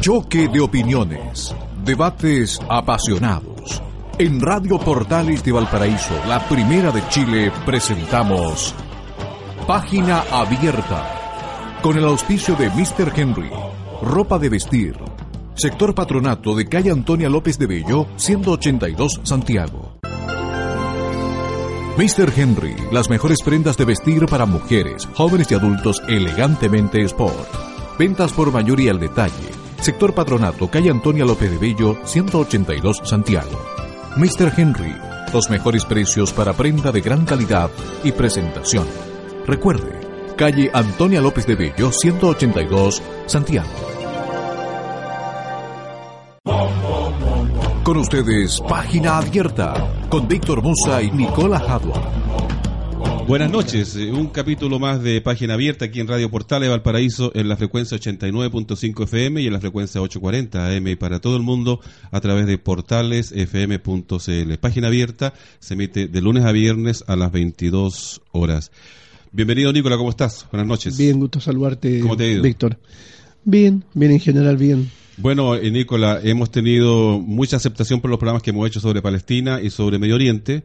Choque de opiniones, debates apasionados. En Radio Portales de Valparaíso, la primera de Chile, presentamos Página Abierta, con el auspicio de Mr. Henry, ropa de vestir, sector patronato de calle Antonia López de Bello, 182 Santiago. Mr. Henry, las mejores prendas de vestir para mujeres, jóvenes y adultos elegantemente sport. Ventas por mayoría al detalle. Sector Patronato, calle Antonia López de Bello, 182 Santiago. Mr. Henry, los mejores precios para prenda de gran calidad y presentación. Recuerde, calle Antonia López de Bello, 182 Santiago. Con ustedes, Página Abierta, con Víctor Musa y Nicola Hadwa. Buenas noches, eh, un capítulo más de Página Abierta aquí en Radio Portales Valparaíso en la frecuencia 89.5 FM y en la frecuencia 840 AM para todo el mundo a través de portalesfm.cl. Página Abierta se emite de lunes a viernes a las 22 horas. Bienvenido Nicola, ¿cómo estás? Buenas noches. Bien, gusto saludarte, ¿Cómo te ha ido? Víctor. Bien, bien en general, bien. Bueno, eh, Nicola, hemos tenido mucha aceptación por los programas que hemos hecho sobre Palestina y sobre Medio Oriente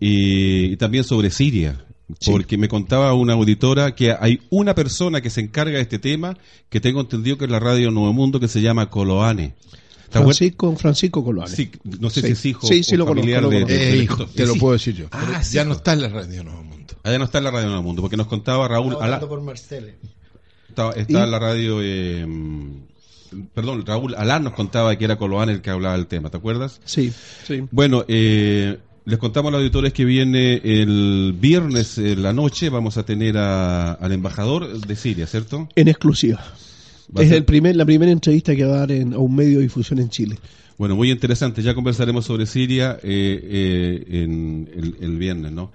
y, y también sobre Siria. Porque me contaba una auditora que hay una persona que se encarga de este tema que tengo entendido que es la radio Nuevo Mundo que se llama Coloane. ¿Está bueno? Francisco, Francisco Coloane. Sí, no sé Sí. si es hijo Sí, sí, o lo conozco, familiar lo de, conozco. de- Eh, del hijo, te lo Sí. puedo decir yo. Ah, ya hijo. no está en la radio Nuevo Mundo. Allá no está en la radio Nuevo Mundo, porque nos contaba Raúl Alá, por Marcele. está Y- en la radio, eh, perdón, Raúl Alá nos contaba que era Coloane el que hablaba del tema, ¿te acuerdas? Sí, sí. Bueno, eh, les contamos a los auditores que viene el viernes en la noche, vamos a tener a- al embajador de Siria, ¿cierto? En exclusiva. Va Es ser- el primer, la primera entrevista que va a dar en, a un medio de difusión en Chile. Bueno, muy interesante. Ya conversaremos sobre Siria eh, eh, en el, el viernes, ¿no?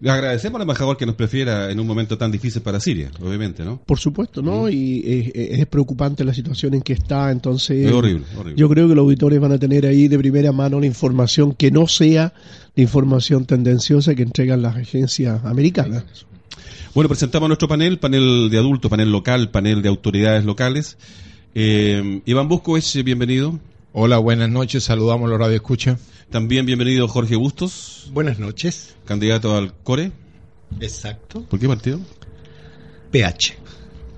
Le agradecemos al embajador que nos prefiera en un momento tan difícil para Siria, obviamente, ¿no? Por supuesto, ¿no? Y es, es preocupante la situación en que está, entonces... Es horrible, horrible. Yo creo que los auditores van a tener ahí de primera mano la información que no sea la información tendenciosa que entregan las agencias americanas. Bueno, presentamos nuestro panel, panel de adultos, panel local, panel de autoridades locales. Eh, Iván Buscovich, bienvenido. Hola, buenas noches. Saludamos a los Radio Escucha. También bienvenido Jorge Bustos, Buenas noches. candidato al CORE. Exacto. ¿Por qué partido? PH.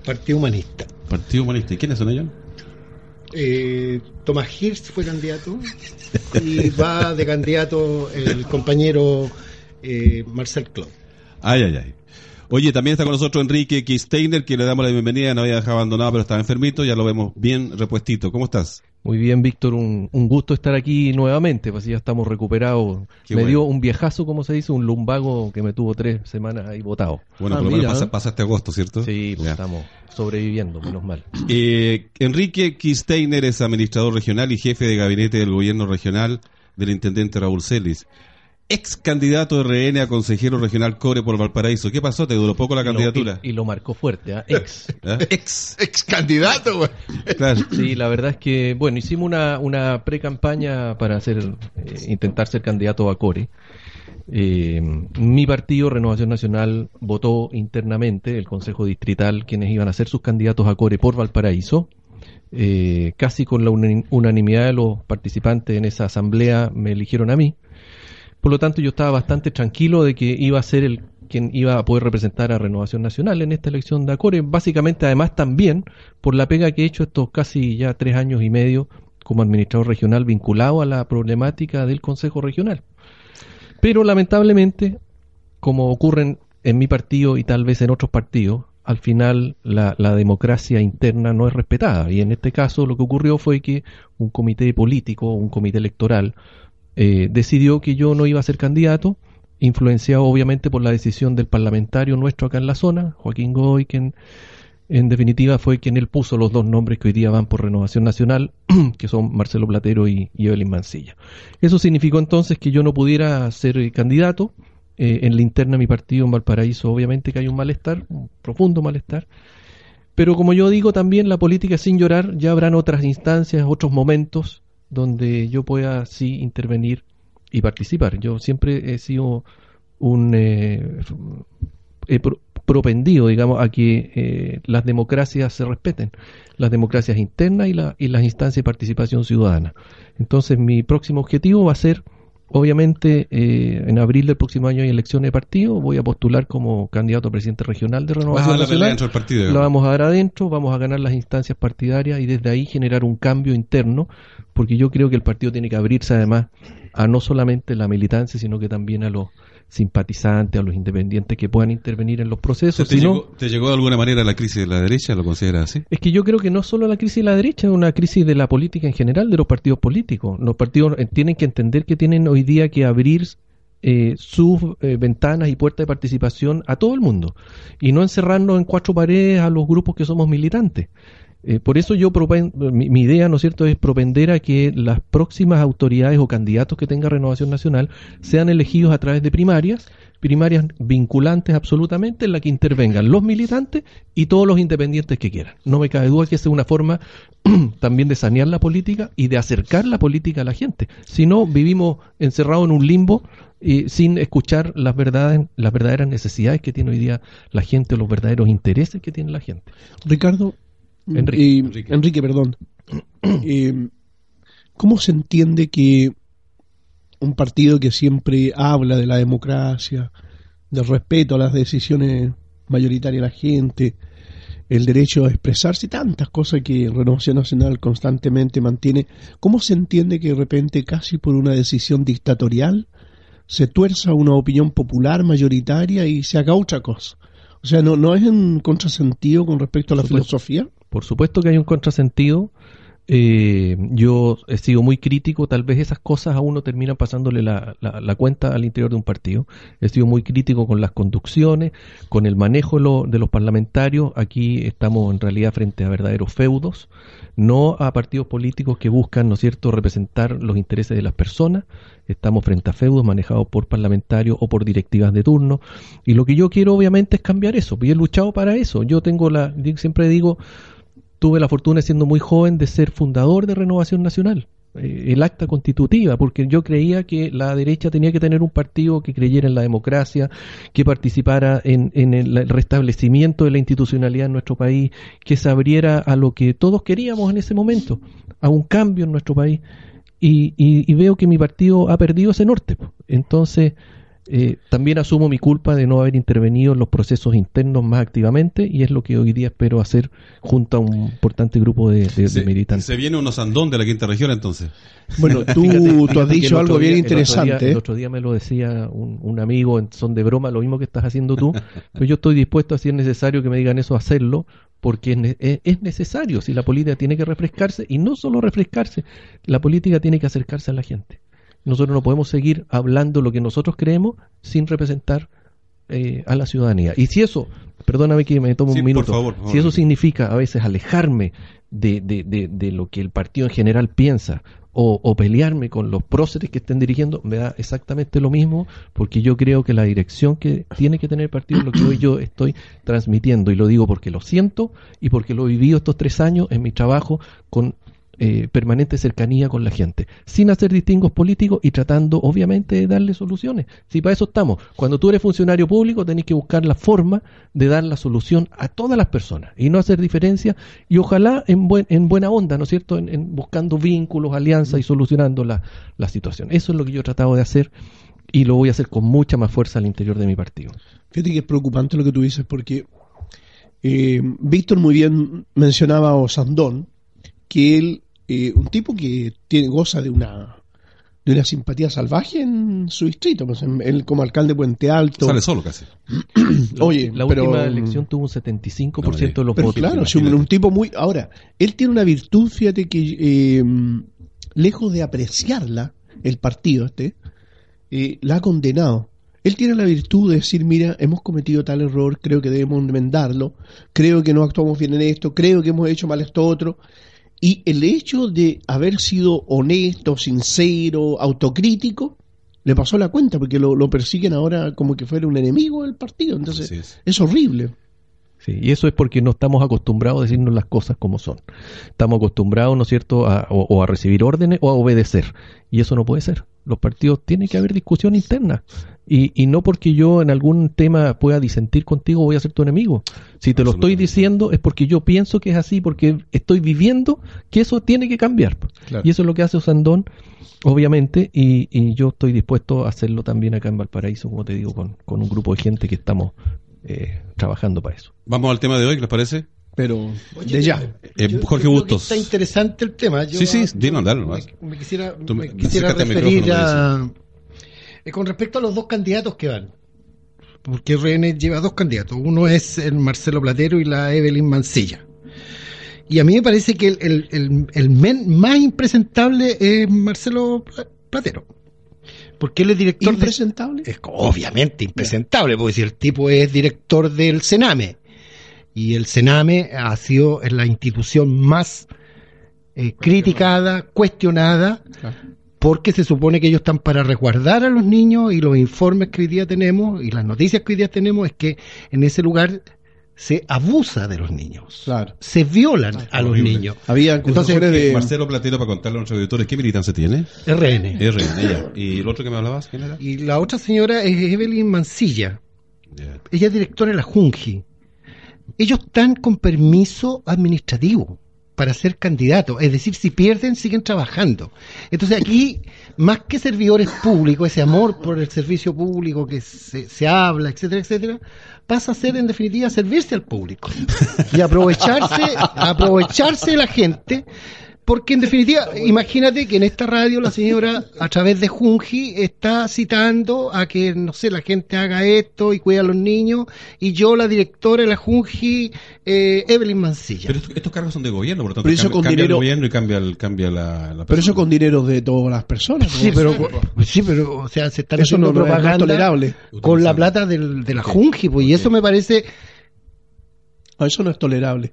Partido Humanista. Partido Humanista. ¿Y quiénes son ellos? Eh, Tomás Hirst fue candidato y va de candidato el compañero eh, Marcel Clau. Ay, ay, ay. Oye, también está con nosotros Enrique Kisteiner, que le damos la bienvenida, no había dejado abandonado, pero estaba enfermito, ya lo vemos bien repuestito. ¿Cómo estás? Muy bien, Víctor, un, un gusto estar aquí nuevamente, pues ya estamos recuperados. Qué me bueno. dio un viejazo, como se dice, un lumbago que me tuvo tres semanas ahí botado. Bueno, Ah, por lo menos pasa- ¿eh? pasaste agosto, ¿cierto? Sí, pues estamos sobreviviendo, menos mal. Eh, Enrique Kisteiner es administrador regional y jefe de gabinete del gobierno regional del intendente Raúl Celis. Ex candidato de RN a consejero regional Core por Valparaíso. ¿Qué pasó? ¿Te duró poco la Y lo- candidatura? Y, y lo marcó fuerte, ¿ah? ex. ¿Ah? Ex, ex candidato, güey. Claro. Sí, la verdad es que, bueno, hicimos una, una pre-campaña para hacer, eh, intentar ser candidato a Core. Eh, mi partido, Renovación Nacional, votó internamente, el Consejo Distrital, quienes iban a ser sus candidatos a Core por Valparaíso. Eh, casi con la unan- unanimidad de los participantes en esa asamblea me eligieron a mí. Por lo tanto, yo estaba bastante tranquilo de que iba a ser el quien iba a poder representar a Renovación Nacional en esta elección de Acore. Básicamente, además, también por la pega que he hecho estos casi ya tres años y medio como administrador regional vinculado a la problemática del Consejo Regional. Pero lamentablemente, como ocurren en mi partido y tal vez en otros partidos, al final la, la democracia interna no es respetada. Y en este caso lo que ocurrió fue que un comité político, un comité electoral, eh, decidió que yo no iba a ser candidato, influenciado obviamente por la decisión del parlamentario nuestro acá en la zona, Joaquín Goy, quien en definitiva fue quien él puso los dos nombres que hoy día van por Renovación Nacional, que son Marcelo Platero y, Evelyn Mancilla. Eso significó entonces que yo no pudiera ser eh, candidato. Eh, en la interna de mi partido en Valparaíso obviamente que hay un malestar, un profundo malestar. Pero como yo digo también, la política sin llorar, ya habrán otras instancias, otros momentos donde yo pueda sí intervenir y participar. Yo siempre he sido un... eh, he pro- propendido, digamos, a que eh, las democracias se respeten, las democracias internas y, la, y las instancias de participación ciudadana. Entonces, mi próximo objetivo va a ser Obviamente, eh, en abril del próximo año hay elecciones de partido. Voy a postular como candidato a presidente regional de Renovación Vas a la Nacional. pelea dentro del partido. La vamos a dar adentro, vamos a ganar las instancias partidarias y desde ahí generar un cambio interno, porque yo creo que el partido tiene que abrirse además a no solamente la militancia, sino que también a los simpatizantes, a los independientes que puedan intervenir en los procesos. ¿Te, llegó, ¿Te llegó de alguna manera la crisis de la derecha? ¿Lo consideras así? es que yo creo que no solo la crisis de la derecha, es una crisis de la política en general, de los partidos políticos. Los partidos eh, tienen que entender que tienen hoy día que abrir eh, sus eh, ventanas y puertas de participación a todo el mundo y no encerrarnos en cuatro paredes a los grupos que somos militantes. Eh, por eso yo mi, mi idea, ¿no es cierto?, es propender a que las próximas autoridades o candidatos que tenga Renovación Nacional sean elegidos a través de primarias, primarias vinculantes absolutamente, en la que intervengan los militantes y todos los independientes que quieran. No me cabe duda que esa es una forma también de sanear la política y de acercar la política a la gente. Si no, vivimos encerrados en un limbo y sin escuchar las verdades, las verdaderas necesidades que tiene hoy día la gente los verdaderos intereses que tiene la gente. Ricardo, Enrique. eh, Enrique. Enrique. perdón. Eh, ¿Cómo se entiende que un partido que siempre habla de la democracia, del respeto a las decisiones mayoritarias de la gente, el derecho a expresarse, tantas cosas que Renovación Nacional constantemente mantiene, ¿cómo se entiende que de repente, casi por una decisión dictatorial, se tuerza una opinión popular mayoritaria y se haga otra cosa? O sea, ¿no, no es en contrasentido con respecto a la filosofía? Por supuesto que hay un contrasentido. Eh, yo he sido muy crítico, tal vez esas cosas a uno terminan pasándole la, la- la cuenta al interior de un partido. He sido muy crítico con las conducciones, con el manejo de, lo- de los parlamentarios. Aquí estamos en realidad frente a verdaderos feudos, no a partidos políticos que buscan, ¿no cierto?, representar los intereses de las personas. Estamos frente a feudos manejados por parlamentarios o por directivas de turno. Y lo que yo quiero, obviamente, es cambiar eso. Y he luchado para eso. Yo tengo la, siempre digo, tuve la fortuna siendo muy joven de ser fundador de Renovación Nacional, eh, el acta constitutiva, porque yo creía que la derecha tenía que tener un partido que creyera en la democracia, que participara en, en el restablecimiento de la institucionalidad en nuestro país, que se abriera a lo que todos queríamos en ese momento, a un cambio en nuestro país. Y, y- y veo que mi partido ha perdido ese norte. Entonces, eh, también asumo mi culpa de no haber intervenido en los procesos internos más activamente y es lo que hoy día espero hacer junto a un importante grupo de, de- de Se, militantes. se viene unos andón de la quinta región entonces. Bueno, tú, Fíjate- tú has dicho algo bien día- el otro día- interesante. El otro día me lo decía un, un amigo en son de broma, lo mismo que estás haciendo tú, pero yo estoy dispuesto, si es necesario que me digan eso, a hacerlo, porque es, ne- es- es necesario, si la política tiene que refrescarse, y no solo refrescarse, la política tiene que acercarse a la gente. Nosotros no podemos seguir hablando lo que nosotros creemos sin representar eh, a la ciudadanía. Y si eso, perdóname que me tomo Sí, un por minuto, favor, por si eso significa a veces alejarme de, de, de, de lo que el partido en general piensa o, o pelearme con los próceres que estén dirigiendo, me da exactamente lo mismo, porque yo creo que la dirección que tiene que tener el partido es lo que hoy yo estoy transmitiendo, y lo digo porque lo siento y porque lo he vivido estos tres años en mi trabajo con eh, permanente cercanía con la gente, sin hacer distingos políticos y tratando, obviamente, de darle soluciones. Si para eso estamos. Cuando tú eres funcionario público, tenés que buscar la forma de dar la solución a todas las personas y no hacer diferencia y ojalá en, buen, en buena onda, ¿no es cierto?, en, buscando vínculos, alianzas y solucionando la, la situación. Eso es lo que yo he tratado de hacer y lo voy a hacer con mucha más fuerza al interior de mi partido. Fíjate que es preocupante lo que tú dices porque eh, Víctor muy bien mencionaba a Osandón, que él, eh, un tipo que tiene, goza de una de una simpatía salvaje en su distrito, pues en- él como alcalde de Puente Alto. Sale solo casi. La, Oye, la pero- última elección tuvo un 75% de los Pero votos. claro, sí, un, un tipo muy... Ahora, él tiene una virtud, fíjate que eh, lejos de apreciarla, el partido este, eh, la ha condenado. Él tiene la virtud de decir, mira, hemos cometido tal error, creo que debemos enmendarlo, creo que no actuamos bien en esto, creo que hemos hecho mal esto otro. Y el hecho de haber sido honesto, sincero, autocrítico, le pasó la cuenta, porque lo, lo persiguen ahora como que fuera un enemigo del partido. Entonces, es horrible. Sí, y eso es porque no estamos acostumbrados a decirnos las cosas como son. Estamos acostumbrados, ¿no es cierto?, a, o, o a recibir órdenes o a obedecer. Y eso no puede ser. Los partidos tienen que haber discusión interna. Y, y no porque yo en algún tema pueda disentir contigo voy a ser tu enemigo. Si te lo estoy diciendo es porque yo pienso que es así, porque estoy viviendo que eso tiene que cambiar. Claro. Y eso es lo que hace Osandón, obviamente, y, y yo estoy dispuesto a hacerlo también acá en Valparaíso, como te digo, con, con un grupo de gente que estamos eh, trabajando para eso. Vamos al tema de hoy, ¿qué les parece? Pero Oye, de ya. Eh, yo- Jorge yo Bustos. Está interesante el tema. Yo- Sí, sí, dilo, dale me, nomás. me quisiera, me- me quisiera referir a. eh, con respecto a los dos candidatos que van. Porque RN lleva dos candidatos. Uno es el Marcelo Platero y la Evelyn Mancilla. Y a mí me parece que el, el- el- el men más impresentable es Marcelo Pla- Platero. Porque él es director de, Impresentable. es obviamente impresentable, porque si el tipo es director del Sename, y el Sename ha sido la institución más eh, criticada, cuestionada, porque se supone que ellos están para resguardar a los niños y los informes que hoy día tenemos y las noticias que hoy día tenemos es que en ese lugar se abusa de los niños, Claro. se violan a los horrible. niños. Había Entonces, de. Marcelo Platero, para contarle a nuestros auditores, ¿qué militancia tiene? RN. RN, ya. ¿Y el otro que me hablabas? ¿Quién era? Y la otra señora es Evelyn Mancilla. Ella es directora de la Junji. Ellos están con permiso administrativo para ser candidatos, es decir, si pierden siguen trabajando. Entonces aquí, más que servidores públicos, ese amor por el servicio público que se, se habla, etcétera, etcétera, pasa a ser en definitiva servirse al público y aprovecharse, aprovecharse de la gente porque en definitiva, imagínate que en esta radio la señora a través de Junji está citando a que, no sé, la gente haga esto y cuida a los niños y yo, la directora de la Junji, eh, Evelyn Mancilla. Pero estos, estos cargos son de gobierno, por lo tanto, Pero eso cambia, con cambia dinero- el gobierno y cambia, el, cambia la, la Pero eso con dinero de todas las personas. Sí, pero, sí, pero, o sea, se están Eso haciendo no- no es- no es propaganda tolerable. con la plata del- de la Junji, pues, y eso me parece, No, eso no es tolerable.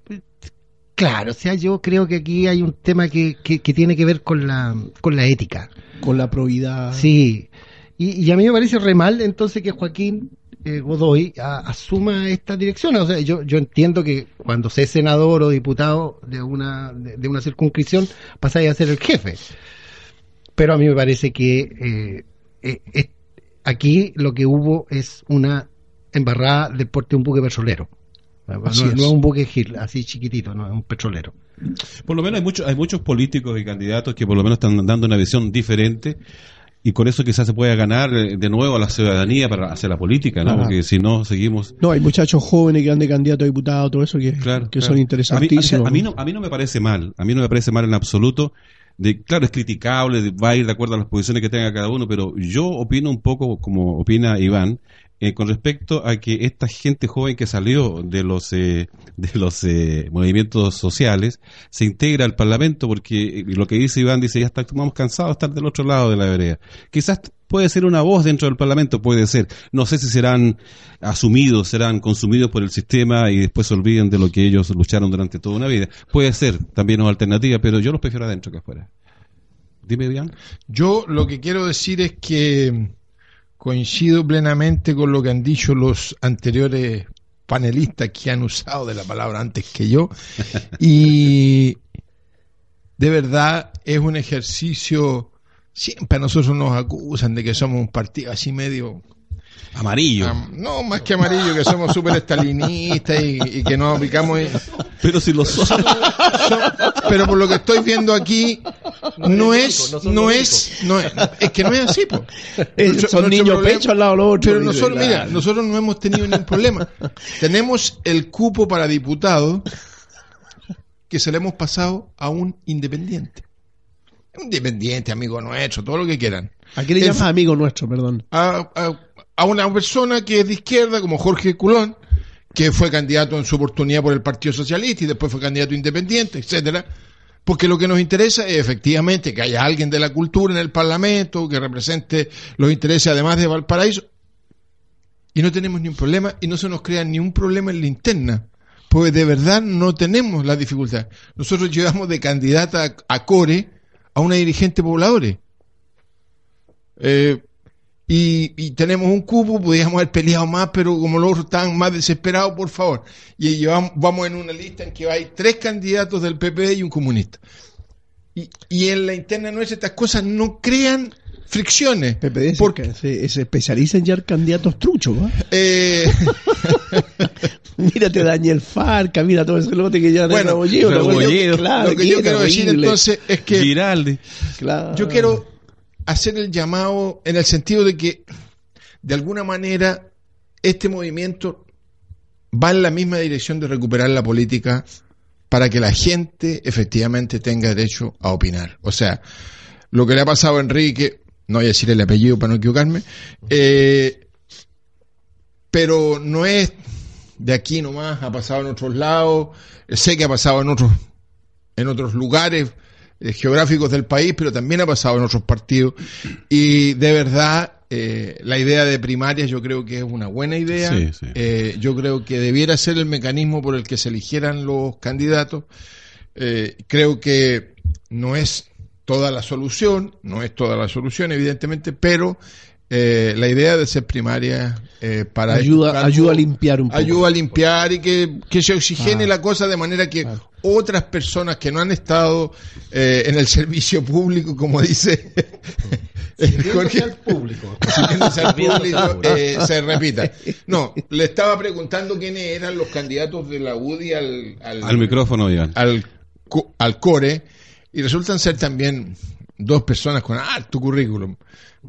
Claro, o sea, yo creo que aquí hay un tema que, que, que tiene que ver con la, con la ética. Con la probidad. Sí, y, y a mí me parece re mal entonces que Joaquín eh, Godoy a- asuma esta dirección. O sea, yo, yo entiendo que cuando sé senador o diputado de una, de, de una circunscripción, pasáis a ser el jefe. Pero a mí me parece que eh, eh, es- aquí lo que hubo es una embarrada del porte de un buque petrolero. No, Así no es. es un buque Gil, así chiquitito, no es un petrolero. Por lo menos hay, muchos hay muchos políticos y candidatos que por lo menos están dando una visión diferente y con eso quizás se pueda ganar eh, de nuevo a la ciudadanía para hacer la política, ¿no? Ajá. Porque si no, seguimos... No, hay muchachos jóvenes que van de candidato a diputado, todo eso que, Claro, que claro. son A mí, interesantísimos. a, mí no, a mí no me parece mal, a mí no me parece mal en absoluto. De, claro, es criticable, de- va a ir de acuerdo a las posiciones que tenga cada uno, pero yo opino un poco como opina Iván, eh, con respecto a que esta gente joven que salió de los eh, de los eh, movimientos sociales se integra al Parlamento porque eh, lo que dice Iván dice ya está, estamos cansados de estar del otro lado de la vereda. Quizás puede ser una voz dentro del Parlamento, puede ser. No sé si serán asumidos, serán consumidos por el sistema y después se olviden de lo que ellos lucharon durante toda una vida. Puede ser también una alternativa, pero yo los prefiero adentro que afuera. Dime, Iván. Yo lo que quiero decir es que coincido plenamente con lo que han dicho los anteriores panelistas que han usado de la palabra antes que yo. Y de verdad es un ejercicio. Siempre a nosotros nos acusan de que somos un partido así medio Amarillo. Am- no, más que amarillo, que somos súper estalinistas y, y que nos aplicamos. en- pero si los son. son- pero por lo que estoy viendo aquí, no es, no es, no es, es que no es así, po. Eh, Nuestro- son niños pecho al lado de los otros. Pero nosotros, mira, nosotros no hemos tenido ningún problema. Tenemos el cupo para diputado que se le hemos pasado a un independiente. Un independiente, amigo nuestro, todo lo que quieran. ¿A qué le llamas amigo nuestro, perdón? a, a- a una persona que es de izquierda, como Jorge Culón, que fue candidato en su oportunidad por el Partido Socialista y después fue candidato independiente, etcétera. Porque lo que nos interesa es efectivamente que haya alguien de la cultura en el Parlamento que represente los intereses además de Valparaíso. Y no tenemos ni un problema y no se nos crea ni un problema en la interna. Pues de verdad no tenemos la dificultad. Nosotros llevamos de candidata a Core a una dirigente pobladores. Eh, y, y tenemos un cupo, podríamos haber peleado más, pero como los otros estaban más desesperados, por favor. Y llevamos, vamos en una lista en que hay tres candidatos del PP y un comunista. Y, y en la interna nuestra estas cosas no crean fricciones. PPD se, porque, se, se especializa en llevar candidatos truchos, ¿va? eh, Mírate Daniel Farca, mira todo ese lote que lleva Bueno, Rebolledo, Rebolledo, claro, lo que yo quiero decir entonces es que Giraldi. Claro. yo quiero hacer el llamado en el sentido de que de alguna manera este movimiento va en la misma dirección de recuperar la política para que la gente efectivamente tenga derecho a opinar. O sea, lo que le ha pasado a Enrique, no voy a decir el apellido para no equivocarme, eh, pero no es de aquí nomás, ha pasado en otros lados, sé que ha pasado en otros, en otros lugares eh, geográficos del país, pero también ha pasado en otros partidos. Y de verdad, eh, la idea de primarias yo creo que es una buena idea. Sí, sí. Eh, yo creo que debiera ser el mecanismo por el que se eligieran los candidatos. Eh, creo que no es toda la solución, no es toda la solución, evidentemente, pero eh, la idea de ser primaria eh, para Ayuda- ayuda a limpiar un poco. ayuda a limpiar y que, que se oxigene Ah. la cosa de manera que Claro. Otras personas que no han estado eh, en el servicio público, como dice Sirviéndose al público. al eh, se repita. No, le estaba preguntando quiénes eran los candidatos de la UDI al, al, Al micrófono, Iván. al, co- al core y resultan ser también dos personas con harto currículum,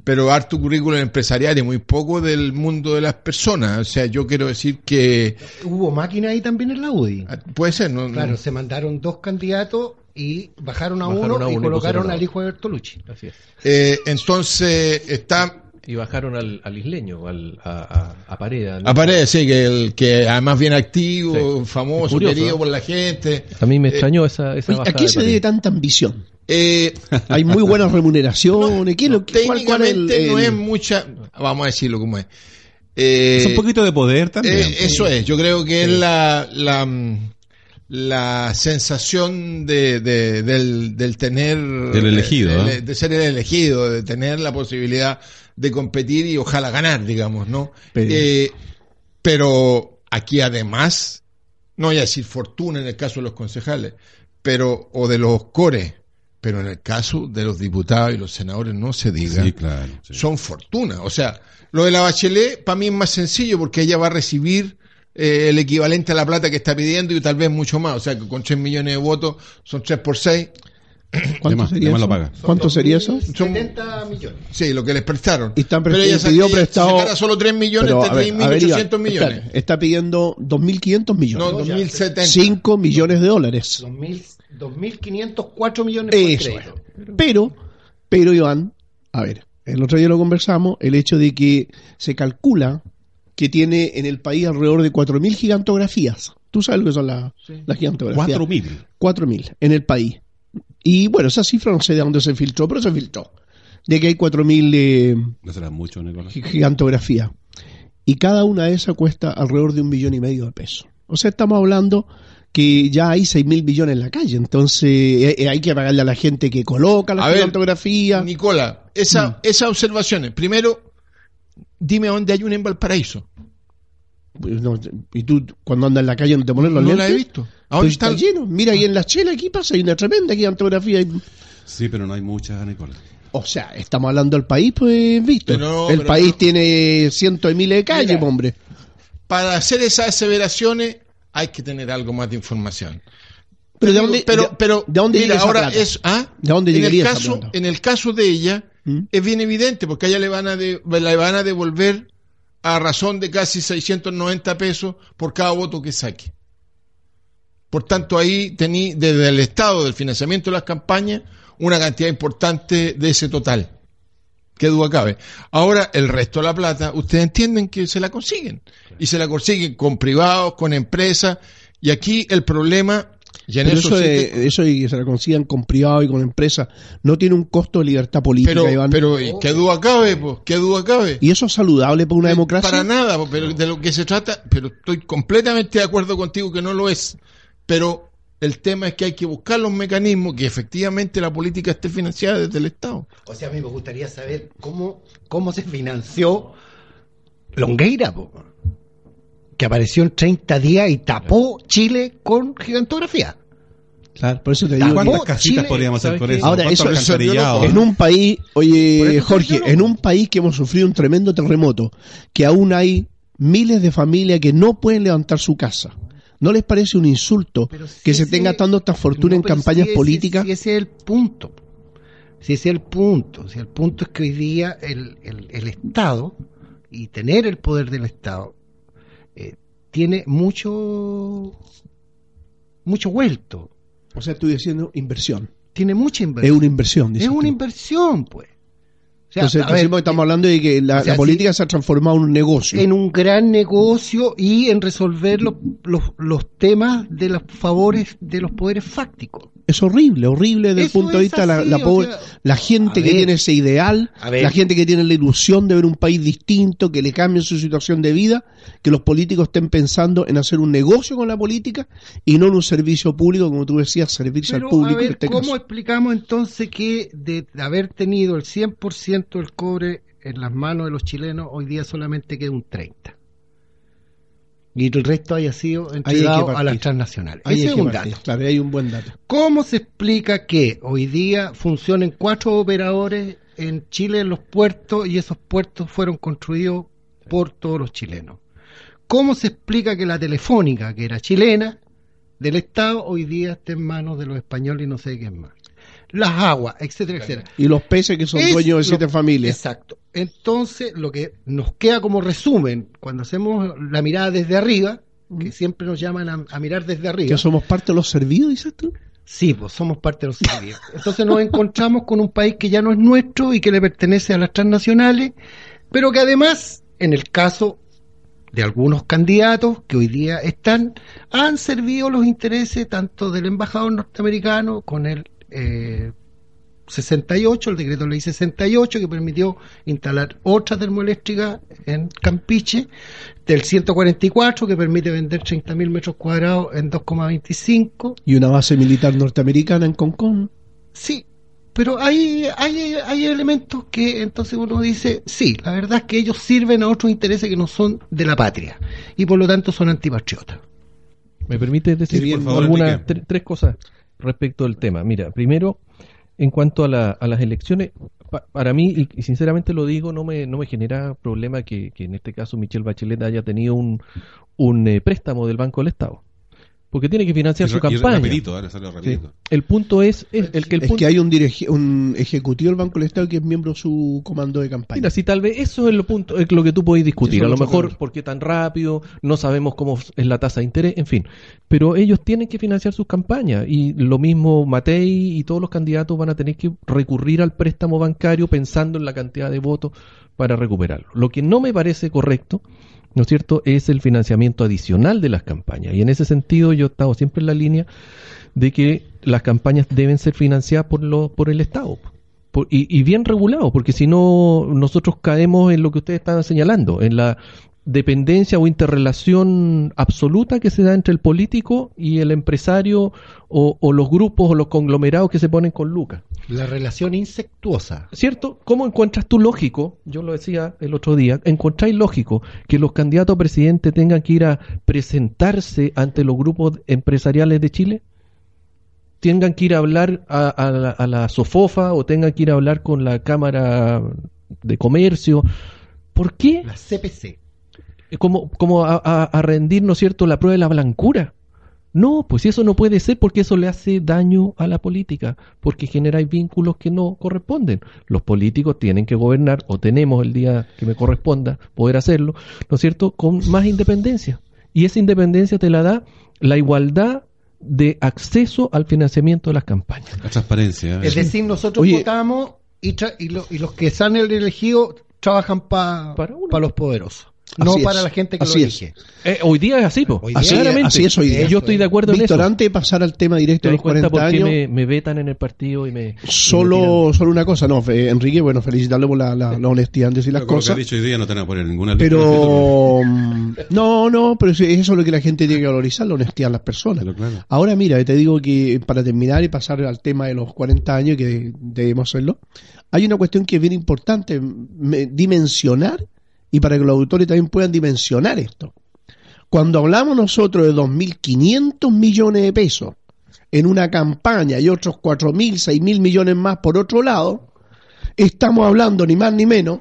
pero harto currículum empresarial y muy poco del mundo de las personas. O sea, yo quiero decir que Hubo máquina ahí también en la UDI. ah, puede ser, ¿no? Claro, No. se mandaron dos candidatos y bajaron a Bajaron uno a y uno y colocaron al hijo de Bertolucci. Así es. Eh, entonces está Y bajaron al, al isleño, al, a, a, a Pareda. ¿no? aparece que el que además bien activo, Sí. famoso, Curioso, querido ¿no? por la gente. A mí me Eh, extrañó esa, esa Oye, ¿A qué se Pareda. debe tanta ambición? Eh, Hay muy buenas remuneraciones. ¿Qué es lo- cuál- cuál es técnicamente el- no es mucha, vamos a decirlo como es. Eh, Es un poquito de poder también. Eh, eso es, yo creo que es la, la, mm, la sensación de, de- del, del tener... Del elegido, De, ¿eh? de ser el elegido, de tener la posibilidad de competir y ojalá ganar, digamos, ¿no? Pero- Eh, pero aquí además, no voy a decir fortuna en el caso de los concejales, pero o de los cores, pero en el caso de los diputados y los senadores no se diga Sí, claro. sí. son fortunas. O sea, lo de la Bachelet para mí es más sencillo porque ella va a recibir eh, el equivalente a la plata que está pidiendo y tal vez mucho más. O sea, que con 3 millones de votos son 3 por 6. ¿Cuánto Además- sería eso? lo paga. ¿Cuánto sería eso? 70 millones. Sí, lo que les prestaron. Y están Pero prest- ella pidió prestado- sacara solo 3 millones Pero, de a ver, a ver, 3.800 Iván, millones. espera, está pidiendo 2.500 millones. No, 2070. 5 millones de dólares. 2000 2.504 millones por Eso es. Pero, pero Iván, a ver, el otro día lo conversamos, el hecho de que se calcula que tiene en el país alrededor de 4.000 gigantografías. Tú sabes lo que son las, las gigantografías. Cuatro mil. 4.000 en el país. Y bueno, esa cifra no sé de dónde se filtró, pero se filtró. De que hay 4.000 eh, No será mucho, Nicolás. gi- gigantografías. Y cada una de esas cuesta alrededor de un millón y medio de pesos. O sea, estamos hablando que ya hay 6 mil millones en la calle. Entonces eh, eh, hay que pagarle a la gente que coloca A la ver, gigantografía. Nicola, esa, Mm. esas observaciones. Primero, dime dónde hay una en Valparaíso. No, y tú cuando andas en la calle no te pones los No lentes. la he visto. ¿A Pues dónde está lleno. Mira, ahí en la chela aquí pasa, hay una tremenda gigantografía. Sí, pero no hay muchas, Nicolás. O sea, estamos hablando del país, pues, visto. Pero no, el pero país no. tiene cientos de miles de calles, Mira. hombre. Para hacer esas aseveraciones hay que tener algo más de información. Pero ¿de dónde, pero, pero ¿de dónde mira, ahora plata? es ¿ah? ¿De dónde en el caso en el caso de ella ¿Mm? es bien evidente porque a ella le van a de- le van a devolver a razón de casi 690 pesos por cada voto que saque. Por tanto, ahí tení desde el Estado del financiamiento de las campañas una cantidad importante de ese total. Qué duda cabe. Ahora, el resto de la plata, ustedes entienden que se la consiguen. Y se la consiguen con privados, con empresas. Y aquí el problema, y en Pero eso, eso, sí de, eso que se la consigan con privado y con empresa no tiene un costo de libertad política, pero, Iván. pero ¿y qué duda cabe, pues, qué duda cabe. ¿Y eso es saludable para una democracia? Para nada, po, pero de lo que se trata, pero estoy completamente de acuerdo contigo que no lo es. Pero El tema es que hay que buscar los mecanismos que efectivamente la política esté financiada desde el Estado. O sea, a mí me gustaría saber cómo, cómo se financió Longueira, po, que apareció en 30 días y tapó Chile con gigantografía. Claro, por eso te digo. ¿Cuántas casitas Chile- podríamos hacer ¿sabes con eso? Ahora, ¿Cuántos eso- eso alcantarillados? en un país, oye, Jorge, en un país que hemos sufrido un tremendo terremoto, que aún hay miles de familias que no pueden levantar su casa. ¿No les parece un insulto si que se tenga tanta fortuna No, en campañas si políticas? Si ese es el punto. Si ese es el punto. Si el punto es que hoy día el, el- el Estado y tener el poder del Estado tiene mucho mucho vuelto. O sea, estoy diciendo inversión. Tiene mucha Es inversión. una inversión, Es dices una tú. inversión, pues. O sea, Entonces, ver, estamos hablando de que la, o sea, la política se ha transformado en un negocio. en un gran negocio y en resolver los, los, los temas de los favores de los poderes fácticos. Es horrible, horrible desde el punto de vista de la, la o pobre- sea, la gente a que ver, tiene ese ideal, la gente que tiene la ilusión de ver un país distinto, que le cambie su situación de vida, que los políticos estén pensando en hacer un negocio con la política y no en un servicio público, como tú decías, servirse Pero, al público. a ver, en este ¿cómo caso. explicamos entonces que de haber tenido el 100% del cobre en las manos de los chilenos, hoy día solamente queda un 30%? Y el resto haya sido entregado a las transnacionales. Ahí Ese es un dato. Claro, hay un buen dato. ¿Cómo se explica que hoy día funcionen cuatro operadores en Chile en los puertos y esos puertos fueron construidos por todos los chilenos? ¿Cómo se explica que la telefónica, que era chilena, del Estado, hoy día esté en manos de los españoles y no sé quién más? Las aguas, etcétera, etcétera. Y los peces que son Es dueños de lo- siete familias. Exacto. Entonces, lo que nos queda como resumen, cuando hacemos la mirada desde arriba, que siempre nos llaman a, a mirar desde arriba, Que somos parte de los servidos, dices tú. Sí, pues somos parte de los servicios. Entonces nos encontramos con un país que ya no es nuestro y que le pertenece a las transnacionales, pero que además, en el caso de algunos candidatos que hoy día están, han servido los intereses tanto del embajador norteamericano con el eh, 68, el decreto ley 68, que permitió instalar otra termoeléctrica en Campiche, del 144, que permite vender 30.000 metros cuadrados en 2,25, Y una base militar norteamericana en Concón. Sí, pero hay, hay, hay elementos que entonces uno dice, sí, la verdad es que ellos sirven a otros intereses que no son de la patria y por lo tanto son antipatriotas. ¿Me permite decir bien, por favor, algunas tres cosas respecto del tema? Mira, primero, en cuanto a, la- a las elecciones, pa- para mí, y, sinceramente lo digo, no me, no me genera problema que, que en este caso Michelle Bachelet haya tenido un, un eh, préstamo del Banco del Estado. Porque tiene que financiar Y su y campaña. rapidito, ahora sale Sí. rapidito. El punto es, es el que el Es punto, que hay un, un ejecutivo del Banco del Estado que es miembro de su comando de campaña. Mira, si tal vez eso es lo punto, es lo que tú puedes discutir. A lo mejor que- por qué tan rápido, no sabemos cómo es la tasa de interés, en fin. Pero ellos tienen que financiar sus campañas y lo mismo Matei y todos los candidatos van a tener que recurrir al préstamo bancario pensando en la cantidad de votos para recuperarlo. Lo que no me parece correcto, ¿no es cierto?, es el financiamiento adicional de las campañas. Y en ese sentido yo he estado siempre en la línea de que las campañas deben ser financiadas por, lo, por el Estado. Por- y, y bien regulado, porque si no, nosotros caemos en lo que ustedes estaban señalando, en la dependencia o interrelación absoluta que se da entre el político y el empresario o, o los grupos o los conglomerados que se ponen con Lucas. La relación insectuosa. ¿Cierto? ¿Cómo encuentras tú lógico, yo lo decía el otro día, encontráis lógico que los candidatos a presidente tengan que ir a presentarse ante los grupos empresariales de Chile? Tengan que ir a hablar a, a la, a la SOFOFA o tengan que ir a hablar con la Cámara de Comercio. ¿Por qué? La CPC. Como, como a, a- a rendir, ¿no es cierto?, la prueba de la blancura. No, pues eso no puede ser porque eso le hace daño a la política, porque genera vínculos que no corresponden. Los políticos tienen que gobernar, o tenemos el día que me corresponda poder hacerlo, ¿no es cierto?, con más independencia. Y esa independencia te la da la igualdad de acceso al financiamiento de las campañas. La transparencia. ¿eh? Es decir, nosotros Oye. votamos y, tra- y, lo- y los que salen elegidos trabajan pa- Para uno. para los poderosos. No Así para es, la gente que así lo elige. Eh, hoy día es así, po. Hoy Así, día- claramente. así es hoy día. Yo estoy de acuerdo en Víctor, eso. antes de pasar al tema directo ¿Te de los cuenta 40 por qué años, me, me vetan en el partido y me... y me solo, solo una cosa, no, fe- Enrique, bueno, felicitarlo por la, la- la honestidad en decir las Pero con lo que cosas. has dicho hoy día no te van a poner ninguna Pero mm, no, no, pero sí, eso es lo que la gente tiene que valorizar, la honestidad de las personas. Claro. Ahora mira, te digo que para terminar y pasar al tema de los 40 años, que debemos hacerlo, hay una cuestión que es bien importante, me- dimensionar, y para que los autores también puedan dimensionar esto. Cuando hablamos nosotros de 2.500 millones de pesos en una campaña y otros 4.000, 6.000 millones más por otro lado, estamos hablando ni más ni menos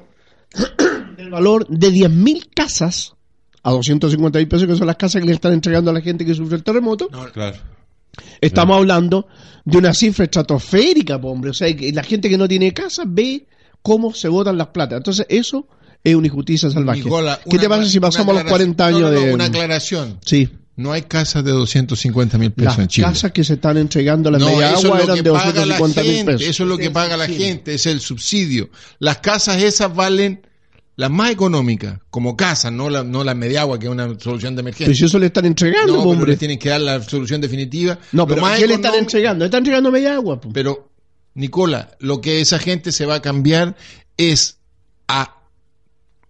del valor de 10.000 casas a 250.000 pesos, que son las casas que le están entregando a la gente que sufre el terremoto. Claro. Estamos hablando de una cifra estratosférica, hombre. O sea, que la gente que no tiene casa ve cómo se botan las plata. Entonces, eso es una injusticia salvaje. Nicola, ¿Qué te pasa si pasamos los 40 aclaración- años no, no, no, de... Una aclaración. Sí, No hay casas de 250 mil pesos las en Chile. casas que se están entregando a la No, media agua eran que de paga la 250 mil gente, pesos. eso es lo que paga la gente, es el subsidio. Las casas esas valen las más económicas, como casas, no la, no la media agua, que es una solución de Pero emergencia. si eso le están entregando, no, pero hombre. le tienen que dar la solución definitiva. No, pero más ¿qué le están entregando? Le están entregando media agua. po. Pero, Nicola, lo que esa gente se va a cambiar es a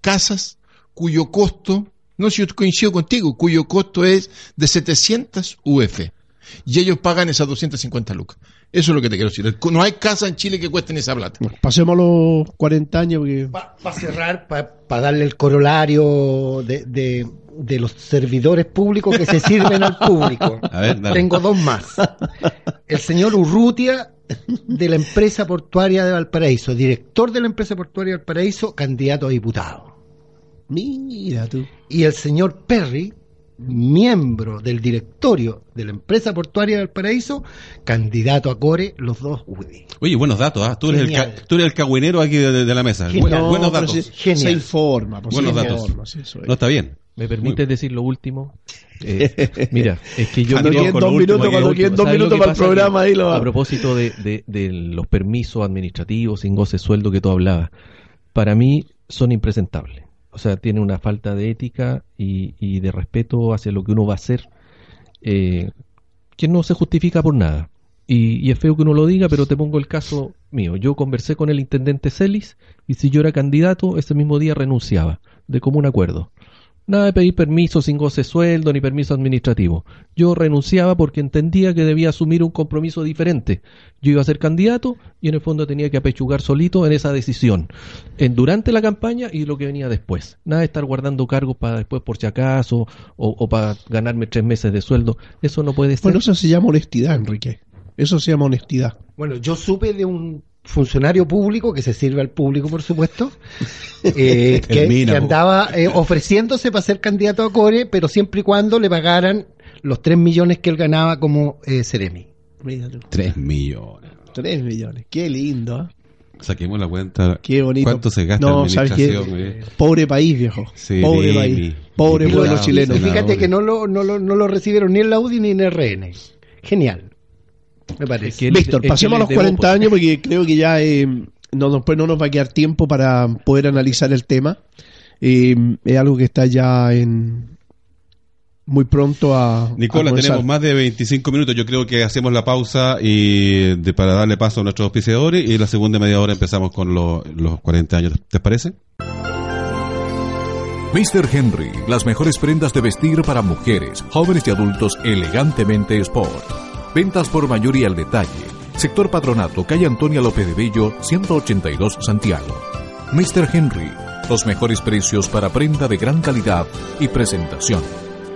casas cuyo costo, no si yo coincido contigo, cuyo costo es de 700 UF. Y ellos pagan esas 250 lucas. Eso es lo que te quiero decir. No hay casa en Chile que cuesten esa plata. Bueno, pasemos los 40 años. Porque... Para cerrar, para darle el corolario de, de- de los servidores públicos que se sirven al público. A ver, dale. Tengo dos más. El señor Urrutia, de la empresa portuaria de Valparaíso, director de la empresa portuaria de Valparaíso, candidato a diputado. Mira tú. Y el señor Perry, miembro del directorio de la empresa portuaria de Valparaíso, candidato a Core, los dos UDI. Oye, buenos datos, ¿ah? Tú eres, el tú eres el cagüinero aquí de, de- de la mesa. Genial. Bu- No, buenos datos. sí, Genial. Se informa. pues, Buenos se datos. informa, sí, eso es. No está bien. ¿Me permites decir lo último? Eh, mira, es que yo Cuando creo- dos último minutos, cuando dos ¿sabes lo minutos para el programa, ahí lo- A propósito de, de- de los permisos administrativos sin goce de sueldo que tú hablabas, para mí son impresentables. O sea, tiene una falta de ética y, y de respeto hacia lo que uno va a hacer, eh, que no se justifica por nada. Y, y es feo que uno lo diga, pero te pongo el caso mío. Yo conversé con el intendente Celis y si yo era candidato, ese mismo día renunciaba, de común acuerdo. Nada de pedir permiso sin goce sueldo ni permiso administrativo. Yo renunciaba porque entendía que debía asumir un compromiso diferente. Yo iba a ser candidato y en el fondo tenía que apechugar solito en esa decisión. En, durante la campaña y lo que venía después. Nada de estar guardando cargos para después por si acaso o, o para ganarme tres meses de sueldo. Eso no puede ser. Bueno, eso se llama honestidad, Enrique. Eso se llama honestidad. Bueno, yo supe de un funcionario público que se sirve al público, por supuesto, eh, que, andaba eh, ofreciéndose para ser candidato a Core, pero siempre y cuando le pagaran los 3 millones que él ganaba como eh, Ceremi. Mira tú. Tres millones. Tres millones. Qué lindo, ¿ah? Saquemos la cuenta. Qué bonito. ¿Cuánto se gasta No, en ¿sabes qué? administración? eh? Pobre país, viejo. Sí, Pobre país. Pobre pueblo chileno. Fíjate que no lo, no, lo, no lo recibieron ni en la UDI ni en RN. Genial, me parece. Víctor, pasemos a los es de 40 Bópoli. años porque creo que ya eh, no, después no nos va a quedar tiempo para poder analizar el tema. Eh, es algo que está ya en muy pronto a. Nicola, a tenemos más de 25 minutos. Yo creo que hacemos la pausa y de, para darle paso a nuestros auspiciadores y la segunda media hora empezamos con lo- los 40 años. ¿Te parece? Mr. Henry, las mejores prendas de vestir para mujeres, jóvenes y adultos elegantemente sport. Ventas por mayoría al detalle. Sector Patronato, calle Antonia López de Bello, 182 Santiago. Mr. Henry, los mejores precios para prenda de gran calidad y presentación.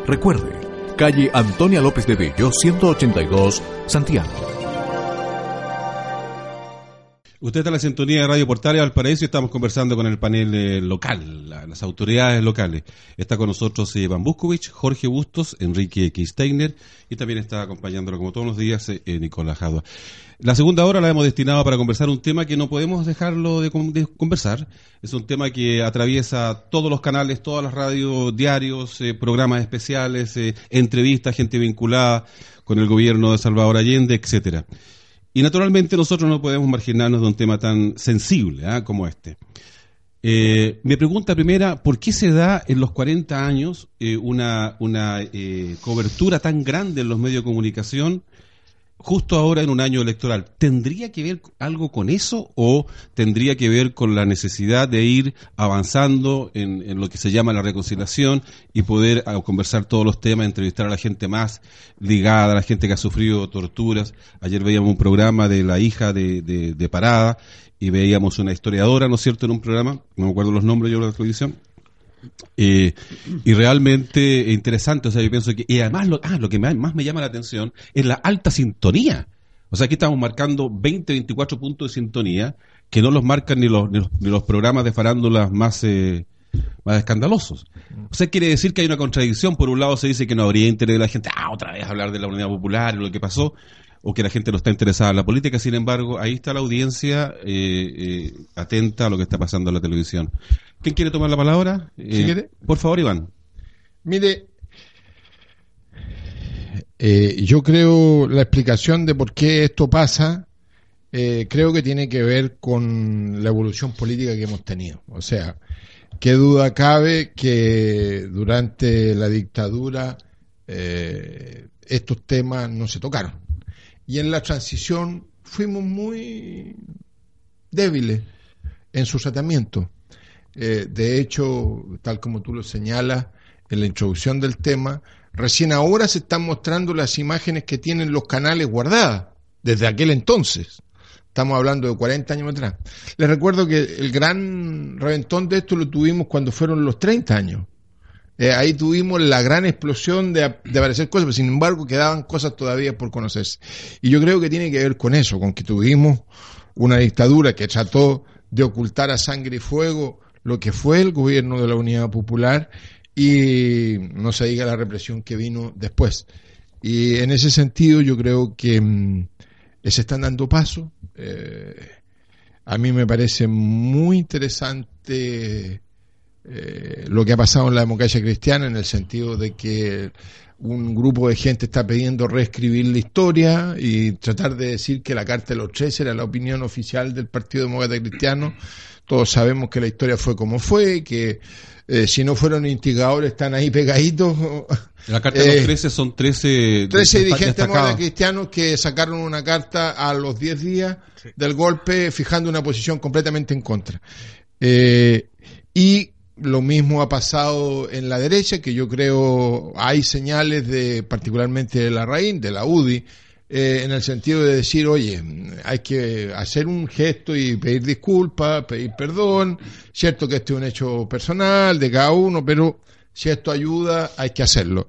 Recuerde, calle Antonia López de Bello, 182 Santiago. Usted está en la sintonía de Radio Portales Valparaíso y estamos conversando con el panel eh, local, la- las autoridades locales. Está con nosotros eh, Iván Buskovich, Jorge Bustos, Enrique Kisteiner y también está acompañándolo como todos los días eh, eh, Nicolás Jadua. La segunda hora la hemos destinado para conversar un tema que no podemos dejarlo de, de conversar. Es un tema que atraviesa todos los canales, todas las radios, diarios, eh, programas especiales, eh, entrevistas, gente vinculada con el gobierno de Salvador Allende, etcétera. Y naturalmente nosotros no podemos marginarnos de un tema tan sensible ¿ah? como este. Eh, mi pregunta primera, ¿por qué se da en los 40 años eh, una, una eh, cobertura tan grande en los medios de comunicación justo ahora en un año electoral? ¿Tendría que ver algo con eso o tendría que ver con la necesidad de ir avanzando en, lo que se llama la reconciliación y poder ah, conversar todos los temas, entrevistar a la gente más ligada, a la gente que ha sufrido torturas? Ayer veíamos un programa de la hija de, de, de Parada y veíamos una historiadora, ¿no es cierto?, en un programa, no me acuerdo los nombres yo de la televisión, eh, y realmente interesante, o sea, yo pienso que, y además lo, ah, lo que más me llama la atención es la alta sintonía. O sea, aquí estamos marcando 20, 24 puntos de sintonía que no los marcan ni los, ni los, ni los programas de farándulas más, eh, más escandalosos. O sea, quiere decir que hay una contradicción. Por un lado se dice que no habría interés de la gente, ah, otra vez hablar de la unidad popular y lo que pasó, o que la gente no está interesada en la política. Sin embargo, ahí está la audiencia eh, eh, atenta a lo que está pasando en la televisión. ¿Quién quiere tomar la palabra? Eh, quiere. Por favor, Iván. Mire, yo creo la explicación de por qué esto pasa, creo que tiene que ver con la evolución política que hemos tenido. O sea, qué duda cabe que durante la dictadura eh, estos temas no se tocaron. Y en la transición fuimos muy débiles en su tratamiento. Eh, de hecho, tal como tú lo señalas en la introducción del tema, recién ahora se están mostrando las imágenes que tienen los canales guardadas desde aquel entonces. Estamos hablando de 40 años atrás. Les recuerdo que el gran reventón de esto lo tuvimos cuando fueron los 30 años. Eh, ahí tuvimos la gran explosión de, aparecer cosas, pero sin embargo quedaban cosas todavía por conocerse. Y yo creo que tiene que ver con eso, con que tuvimos una dictadura que trató de ocultar a sangre y fuego lo que fue el gobierno de la Unidad Popular y no se diga la represión que vino después. Y en ese sentido yo creo que mm, se están dando pasos. Eh, a mí me parece muy interesante eh, lo que ha pasado en la democracia cristiana en el sentido de que un grupo de gente está pidiendo reescribir la historia y tratar de decir que la Carta de los Tres era la opinión oficial del Partido Demócrata Cristiano. Todos sabemos que la historia fue como fue, que eh, si no fueron instigadores están ahí pegaditos. La carta de Eh, los 13 son 13, 13 desta- dirigentes demócratas cristianos que sacaron una carta a los 10 días del golpe fijando una posición completamente en contra. Eh, y lo mismo ha pasado en la derecha, que yo creo hay señales de, particularmente de la RAIN, de la UDI, eh, en el sentido de decir, oye, hay que hacer un gesto y pedir disculpas, pedir perdón, cierto que este es un hecho personal de cada uno, pero si esto ayuda, hay que hacerlo.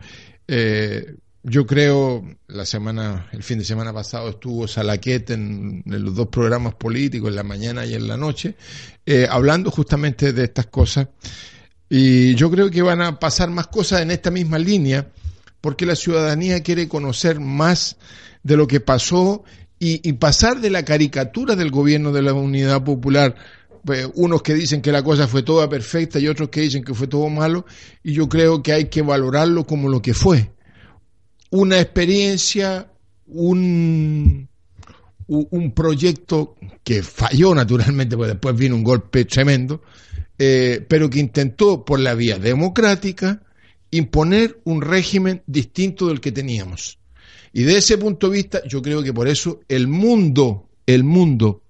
Eh, yo creo, la semana, el fin de semana pasado estuvo Salaquet en, en los dos programas políticos, en la mañana y en la noche, eh, hablando justamente de estas cosas. Y yo creo que van a pasar más cosas en esta misma línea, porque la ciudadanía quiere conocer más de lo que pasó y, y pasar de la caricatura del gobierno de la Unidad Popular eh, unos que dicen que la cosa fue toda perfecta y otros que dicen que fue todo malo, y yo creo que hay que valorarlo como lo que fue. Una experiencia, un, un proyecto que falló naturalmente, porque después vino un golpe tremendo, eh, pero que intentó por la vía democrática imponer un régimen distinto del que teníamos. Y de ese punto de vista, yo creo que por eso el mundo, el mundo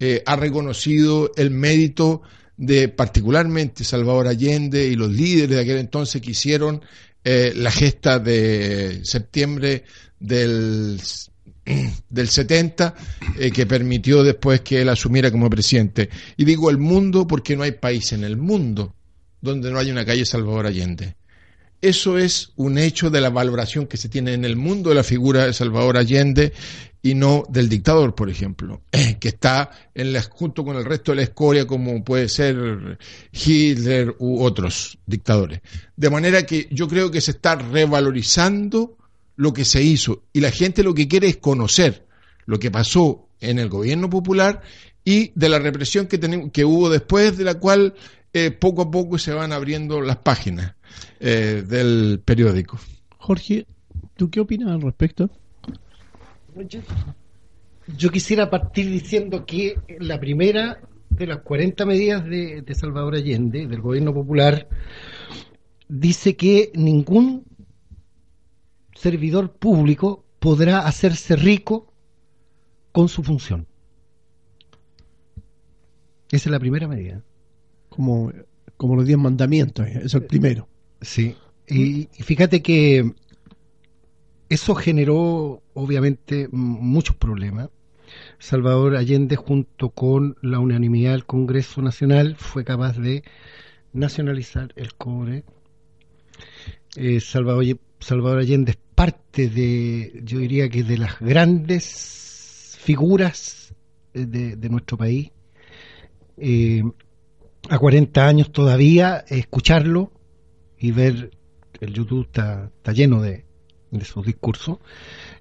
eh, ha reconocido el mérito de particularmente Salvador Allende y los líderes de aquel entonces que hicieron eh, la gesta de septiembre del, del 70 eh, que permitió después que él asumiera como presidente. Y digo el mundo porque no hay país en el mundo donde no haya una calle Salvador Allende. Eso es un hecho de la valoración que se tiene en el mundo de la figura de Salvador Allende y no del dictador, por ejemplo, que está en la, junto con el resto de la escoria como puede ser Hitler u otros dictadores. De manera que yo creo que se está revalorizando lo que se hizo y la gente lo que quiere es conocer lo que pasó en el gobierno popular y de la represión que, que hubo después, de la cual eh, poco a poco se van abriendo las páginas eh, del periódico. Jorge, ¿tú qué opinas al respecto? Yo, yo quisiera partir diciendo que la primera de las 40 medidas de, de Salvador Allende, del gobierno popular, dice que ningún servidor público podrá hacerse rico con su función. Esa es la primera medida. Como, como los diez mandamientos, eh, es el primero. Sí. Y, y fíjate que eso generó, obviamente, muchos problemas. Salvador Allende, junto con la unanimidad del Congreso Nacional, fue capaz de nacionalizar el cobre. Eh, Salvador, Allende es parte de, yo diría que de las grandes figuras eh, de, de nuestro país. Eh, a 40 años todavía, escucharlo y ver el YouTube está, está lleno de, de sus discursos,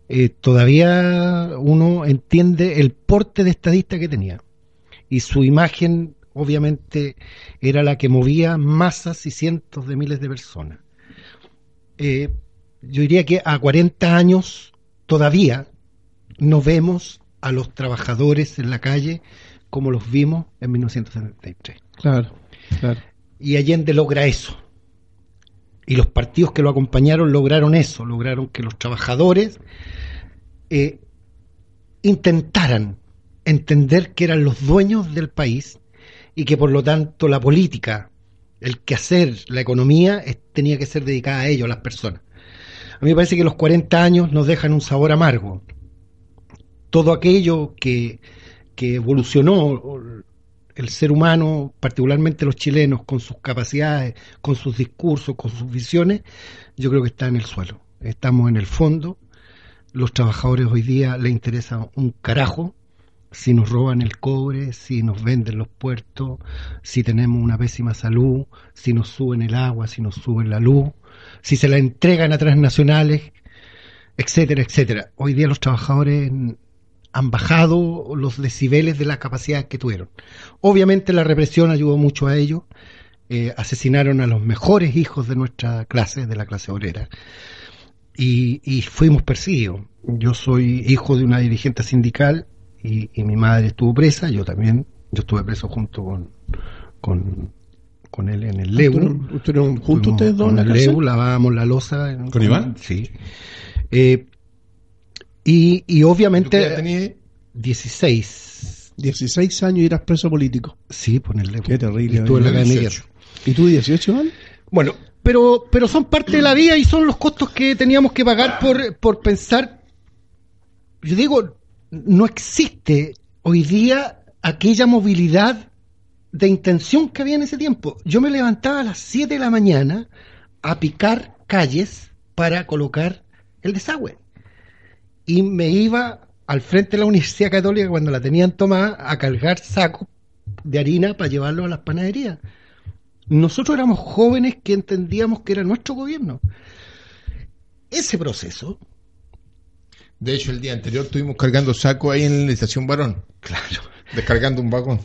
eh, todavía uno entiende el porte de estadista que tenía. Y su imagen, obviamente, era la que movía masas y cientos de miles de personas. Eh, yo diría que a 40 años todavía no vemos a los trabajadores en la calle como los vimos en 1973. Claro, claro. Y Allende logra eso. Y los partidos que lo acompañaron lograron eso, lograron que los trabajadores eh, intentaran entender que eran los dueños del país y que por lo tanto la política, el quehacer, la economía tenía que ser dedicada a ellos, a las personas. A mí me parece que los 40 años nos dejan un sabor amargo. Todo aquello que, que evolucionó el ser humano, particularmente los chilenos, con sus capacidades, con sus discursos, con sus visiones, yo creo que está en el suelo. Estamos en el fondo. Los trabajadores hoy día les interesa un carajo si nos roban el cobre, si nos venden los puertos, si tenemos una pésima salud, si nos suben el agua, si nos suben la luz, si se la entregan a transnacionales, etcétera, etcétera. Hoy día los trabajadores han bajado los decibeles de la capacidad que tuvieron. Obviamente la represión ayudó mucho a ello. Eh, asesinaron a los mejores hijos de nuestra clase, de la clase obrera, y, y fuimos perseguidos. Yo soy hijo de una dirigente sindical y, y mi madre estuvo presa, yo también, yo estuve preso junto con, con, con él en el Leu. ¿Estuvieron- juntos ustedes dos con en la el? Leu, lavábamos la losa. en- ¿Con Iván? Sí. Eh, y, y ¿Tú obviamente... tenías? 16. 16 años y eras preso político. Sí, ponerle. Qué terrible, Y de 18. Guerra. ¿Y tú 18, Iván? Bueno, pero, pero son parte de la vida y son los costos que teníamos que pagar por, por pensar. Yo digo, no existe hoy día aquella movilidad de intención que había en ese tiempo. Yo me levantaba a las 7 de la mañana a picar calles para colocar el desagüe. Y me iba al frente de la Universidad Católica cuando la tenían tomada a cargar sacos de harina para llevarlo a las panaderías. Nosotros éramos jóvenes que entendíamos que era nuestro gobierno. Ese proceso, De hecho, el día anterior estuvimos cargando saco ahí en la estación Barón. claro, Descargando un vagón.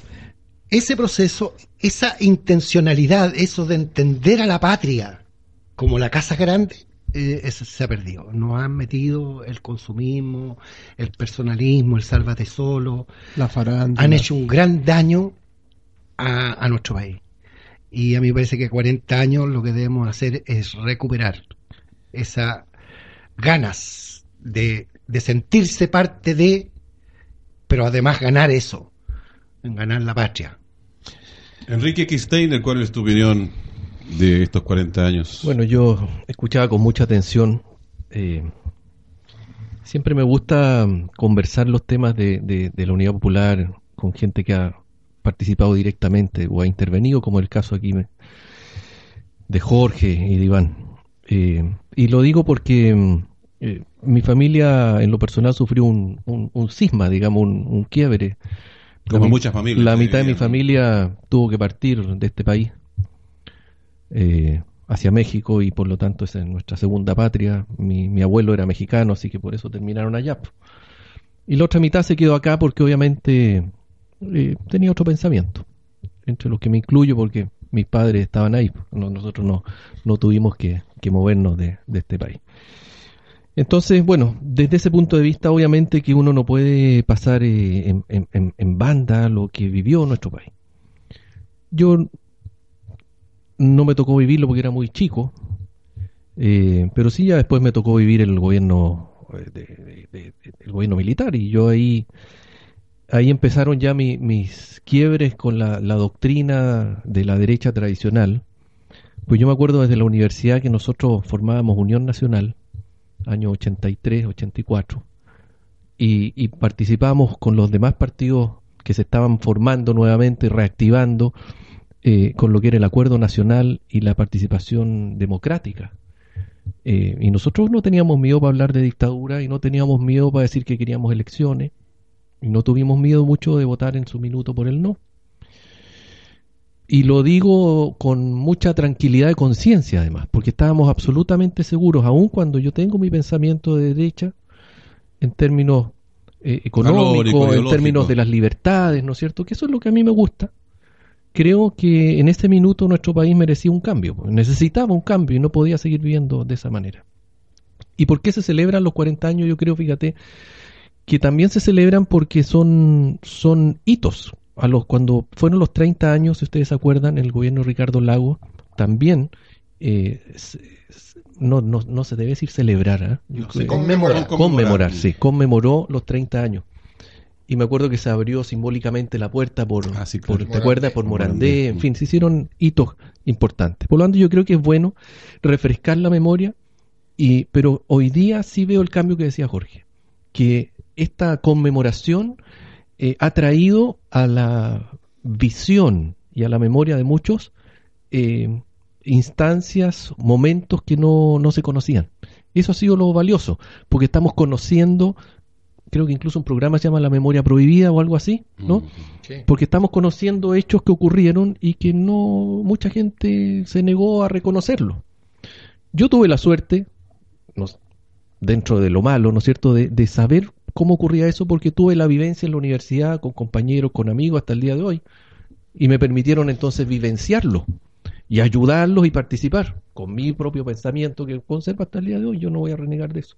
ese proceso, esa intencionalidad, eso de entender a la patria como la casa grande, eh, eso se ha perdido. Nos han metido el consumismo, el personalismo, el sálvate solo, La farándula. han hecho un gran daño a, a nuestro país. Y a mí me parece que 40 años lo que debemos hacer es recuperar esas ganas de, de sentirse parte de, pero además ganar eso, ganar la patria. Enrique Kisteiner, ¿cuál es tu opinión de estos 40 años? Bueno, yo escuchaba con mucha atención. eh, siempre me gusta conversar los temas de, de- de la Unidad Popular con gente que ha participado directamente o ha intervenido, como el caso aquí de Jorge y de Iván. Eh, y lo digo porque eh, mi familia en lo personal sufrió un, un, un cisma, digamos, un, un quiebre. Como La muchas familias, La mitad de mi familia tuvo que partir de este país eh, hacia México y por lo tanto es nuestra segunda patria. Mi, abuelo era mexicano, así que por eso terminaron allá. Y la otra mitad se quedó acá porque obviamente eh, tenía otro pensamiento, entre los que me incluyo porque mis padres estaban ahí. No- nosotros no, no tuvimos que, movernos de, de este país. Entonces, bueno, desde ese punto de vista, obviamente que uno no puede pasar eh, en, en- en banda lo que vivió nuestro país. Yo no me tocó vivirlo porque era muy chico, eh, pero sí ya después me tocó vivir el gobierno, eh, el gobierno militar y yo ahí, ahí empezaron ya mi- mis quiebres con la, la doctrina de la derecha tradicional. Pues yo me acuerdo desde la universidad que nosotros formábamos Unión Nacional, año 83, 84, y, y participábamos con los demás partidos que se estaban formando nuevamente, reactivando, eh, con lo que era el acuerdo nacional y la participación democrática. Eh, y nosotros no teníamos miedo para hablar de dictadura y no teníamos miedo para decir que queríamos elecciones y no tuvimos miedo mucho de votar en su minuto por el no. Y lo digo con mucha tranquilidad de conciencia además, porque estábamos absolutamente seguros, aun cuando yo tengo mi pensamiento de derecha, en términos eh, económicos, en términos de las libertades, ¿no es cierto? Que eso es lo que a mí me gusta. Creo que en ese minuto nuestro país merecía un cambio, necesitaba un cambio y no podía seguir viviendo de esa manera. ¿Y por qué se celebran los 40 años? Yo creo, fíjate, que también se celebran porque son, son hitos. A los, cuando fueron los 30 años, si ustedes se acuerdan, el gobierno de Ricardo Lago también eh, se- no, no, no se debe decir celebrar, ¿ah? No, sí, Conmemorar. conmemorar, sí, conmemoró los 30 años. Y me acuerdo que se abrió simbólicamente la puerta por, Ah, sí, por- claro. ¿te acuerdas? Por Morandé. Morandé, en fin, se hicieron hitos importantes. Por lo tanto, yo creo que es bueno refrescar la memoria, y, pero hoy día sí veo el cambio que decía Jorge, que esta conmemoración eh, ha traído a la visión y a la memoria de muchos eh, instancias, momentos que no, no se conocían. Eso ha sido lo valioso, porque estamos conociendo, creo que incluso un programa se llama La Memoria Prohibida o algo así, ¿no? Mm. Porque estamos conociendo hechos que ocurrieron y que no mucha gente se negó a reconocerlo. Yo tuve la suerte, no dentro de lo malo, ¿no es cierto?, de, de saber cómo ocurría eso porque tuve la vivencia en la universidad con compañeros, con amigos hasta el día de hoy y me permitieron entonces vivenciarlo y ayudarlos y participar con mi propio pensamiento que conservo hasta el día de hoy. Yo no voy a renegar de eso.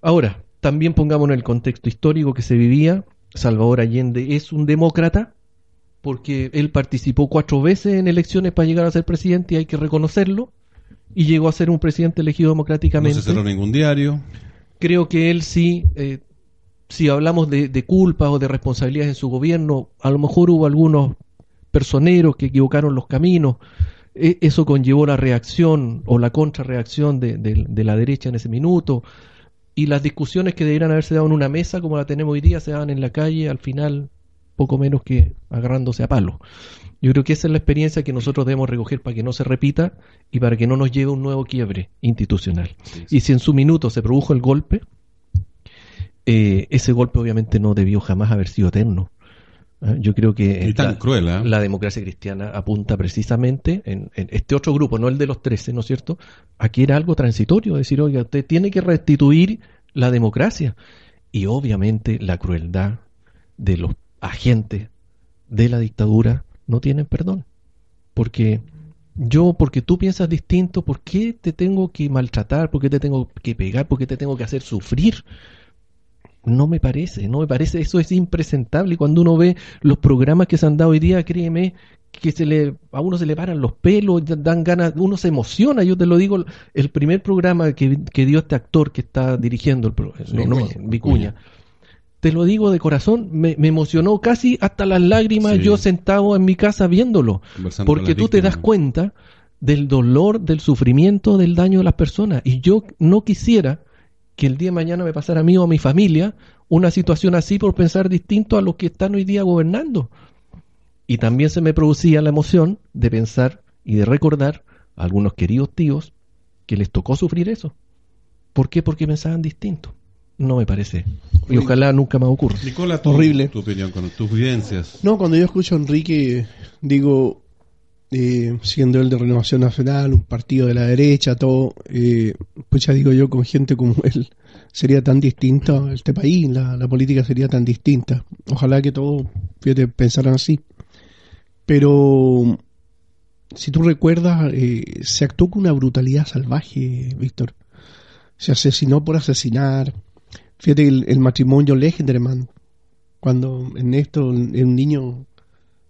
Ahora, también pongamos en el contexto histórico que se vivía. Salvador Allende es un demócrata porque él participó cuatro veces en elecciones para llegar a ser presidente y hay que reconocerlo. Y llegó a ser un presidente elegido No democráticamente se cerró ningún diario. creo que él sí, eh, si hablamos de, de culpas o de responsabilidades en su gobierno, a lo mejor hubo algunos personeros que equivocaron los caminos. E- eso conllevó la reacción o la contrarreacción de, de- de la derecha en ese minuto. Y las discusiones que debieran haberse dado en una mesa, como la tenemos hoy día, se daban en la calle, al final, poco menos que agarrándose a palo. Yo creo que esa es la experiencia que nosotros debemos recoger para que no se repita y para que no nos lleve un nuevo quiebre institucional. Y si en su minuto se produjo el golpe, eh, ese golpe obviamente no debió jamás haber sido eterno. Ah, Yo creo que Y tan la, cruel, ¿ah? la democracia cristiana apunta precisamente en, en este otro grupo, no el de los 13, ¿no es cierto? Aquí era algo transitorio, decir, oiga, usted tiene que restituir la democracia. Y obviamente la crueldad de los agentes de la dictadura no tienen perdón. Porque yo, porque tú piensas distinto, ¿por qué te tengo que maltratar? ¿Por qué te tengo que pegar? ¿Por qué te tengo que hacer sufrir? No me parece, no me parece, eso es impresentable. Y cuando uno ve los programas que se han dado hoy día, créeme que se le, a uno se le paran los pelos, dan ganas, uno se emociona. Yo te lo digo, el primer programa que, que dio este actor que está dirigiendo el pro- no, no, Vicuña. Te lo digo de corazón, me, me emocionó casi hasta las lágrimas Sí. yo sentado en mi casa viéndolo. Porque tú te das cuenta del dolor, del sufrimiento, del daño de las personas. Y yo no quisiera que el día de mañana me pasara a mí o a mi familia una situación así por pensar distinto a los que están hoy día gobernando. Y también se me producía la emoción de pensar y de recordar a algunos queridos tíos que les tocó sufrir eso. ¿Por qué? Porque pensaban distinto. No me parece. Y ojalá nunca más ocurra. Nicola, tu, Horrible. tu opinión con tus vivencias. No, cuando yo escucho a Enrique, digo, eh, siendo él de Renovación Nacional, un partido de la derecha, todo, eh, pues ya digo yo, con gente como él, sería tan distinto este país, la, política sería tan distinta. Ojalá que todos, fíjate, pensaran así. Pero, si tú recuerdas, eh, se actuó con una brutalidad salvaje, Víctor. se asesinó por asesinar. Fíjate el, el matrimonio Legenderman, cuando en esto un niño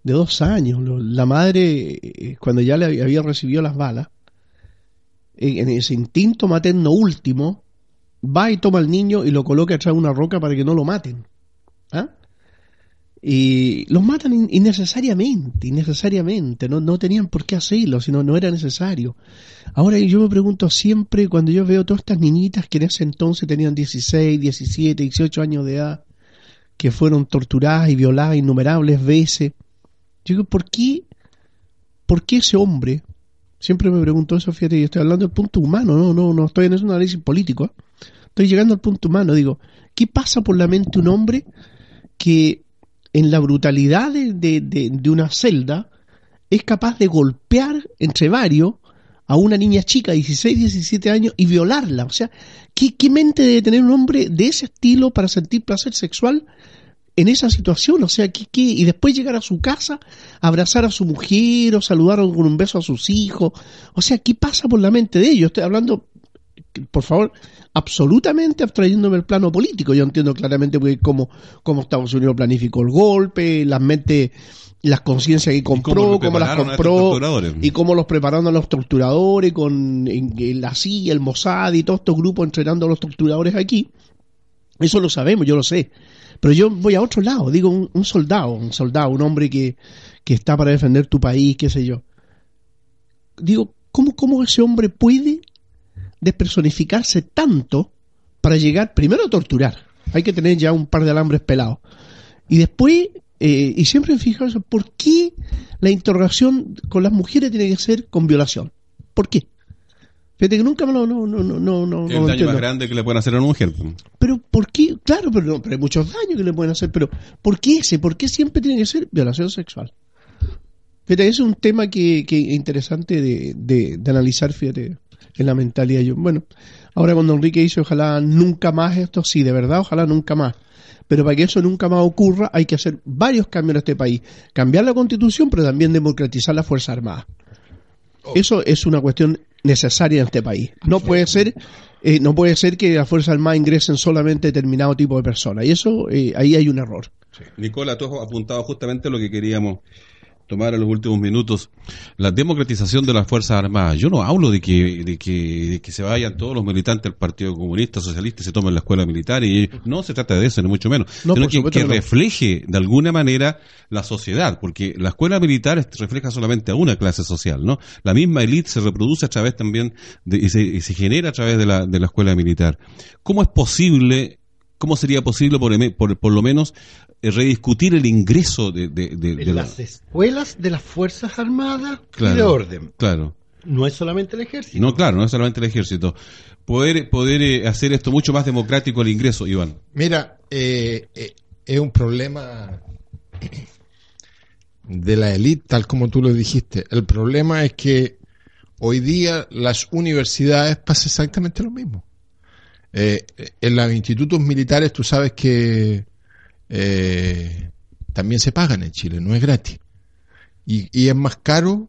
de dos años, la madre, eh, cuando ya le había recibido las balas, en ese instinto materno último, va y toma al niño y lo coloca atrás de una roca para que no lo maten. ¿Ah? Y los matan innecesariamente, innecesariamente, no, no tenían por qué hacerlo, sino no era necesario. Ahora yo me pregunto siempre, cuando yo veo todas estas niñitas que en ese entonces tenían 16, 17, 18 años de edad, que fueron torturadas y violadas innumerables veces, yo digo, ¿por qué, por qué ese hombre, siempre me pregunto eso, fíjate, yo estoy hablando del punto humano, no, no, no estoy en un análisis político, ¿eh? estoy llegando al punto humano, digo, ¿qué pasa por la mente un hombre que en la brutalidad de, de, una celda es capaz de golpear entre varios a una niña chica de 16, 17 años y violarla. O sea, ¿qué, ¿qué, mente debe tener un hombre de ese estilo para sentir placer sexual en esa situación? O sea, ¿qué, qué? y después llegar a su casa, abrazar a su mujer o saludar con un beso a sus hijos. O sea, ¿qué pasa por la mente de ellos? Estoy hablando, por favor, absolutamente abstrayéndome el plano político. Yo entiendo claramente cómo, cómo Estados Unidos planificó el golpe, las mentes las conciencias que compró, cómo, las compró y cómo los prepararon a los torturadores con la CIA, el Mossad y todos estos grupos entrenando a los torturadores aquí. Eso lo sabemos, yo lo sé. Pero yo voy a otro lado, digo un, soldado, un soldado, un hombre que, que está para defender tu país, qué sé yo. Digo, ¿cómo, cómo ese hombre puede despersonificarse tanto para llegar primero a torturar. Hay que tener ya un par de alambres pelados. Y después, eh, y siempre eso, ¿por qué la interrogación con las mujeres tiene que ser con violación? ¿Por qué? Fíjate que nunca me lo. No, no, no, no, el daño más grande que le pueden hacer a una mujer. Pero, ¿por qué? Claro, pero, pero hay muchos daños que le pueden hacer, pero ¿por qué ese? ¿Por qué siempre tiene que ser violación sexual? Fíjate, es un tema que, que es interesante de, de, de analizar, fíjate en la mentalidad. Yo, bueno, ahora cuando Enrique dice ojalá nunca más esto, sí, de verdad, ojalá nunca más. Pero para que eso nunca más ocurra hay que hacer varios cambios en este país. Cambiar la constitución, pero también democratizar la Fuerza Armada. Oh. Eso es una cuestión necesaria en este país. No puede ser, eh, no puede ser que las Fuerzas Armadas ingresen solamente determinado tipo de personas. Y eso, eh, ahí hay un error. Nicola, tú has apuntado justamente lo que queríamos tomar en los últimos minutos la democratización de las Fuerzas Armadas. Yo no hablo de que, de que, que se vayan todos los militantes del Partido Comunista, Socialista y se tomen la escuela militar. y No se trata de eso, ni mucho menos. sino que, que refleje de alguna manera la sociedad, porque la escuela militar refleja solamente a una clase social, ¿no? La misma élite se reproduce a través también de, y, se, y se genera a través de la, de la escuela militar. ¿Cómo es posible ¿Cómo sería posible, por, por, lo menos, eh, rediscutir el ingreso de, las escuelas de las Fuerzas Armadas y de orden? Claro. No es solamente el ejército. No, claro, no es solamente el ejército. Poder, poder eh, hacer esto mucho más democrático el ingreso, Iván. Mira, eh, es un problema de la élite, tal como tú lo dijiste. El problema es que hoy día las universidades pasa exactamente lo mismo. Eh, en los institutos militares tú sabes que eh, también se pagan en Chile, no es gratis. Y, es más caro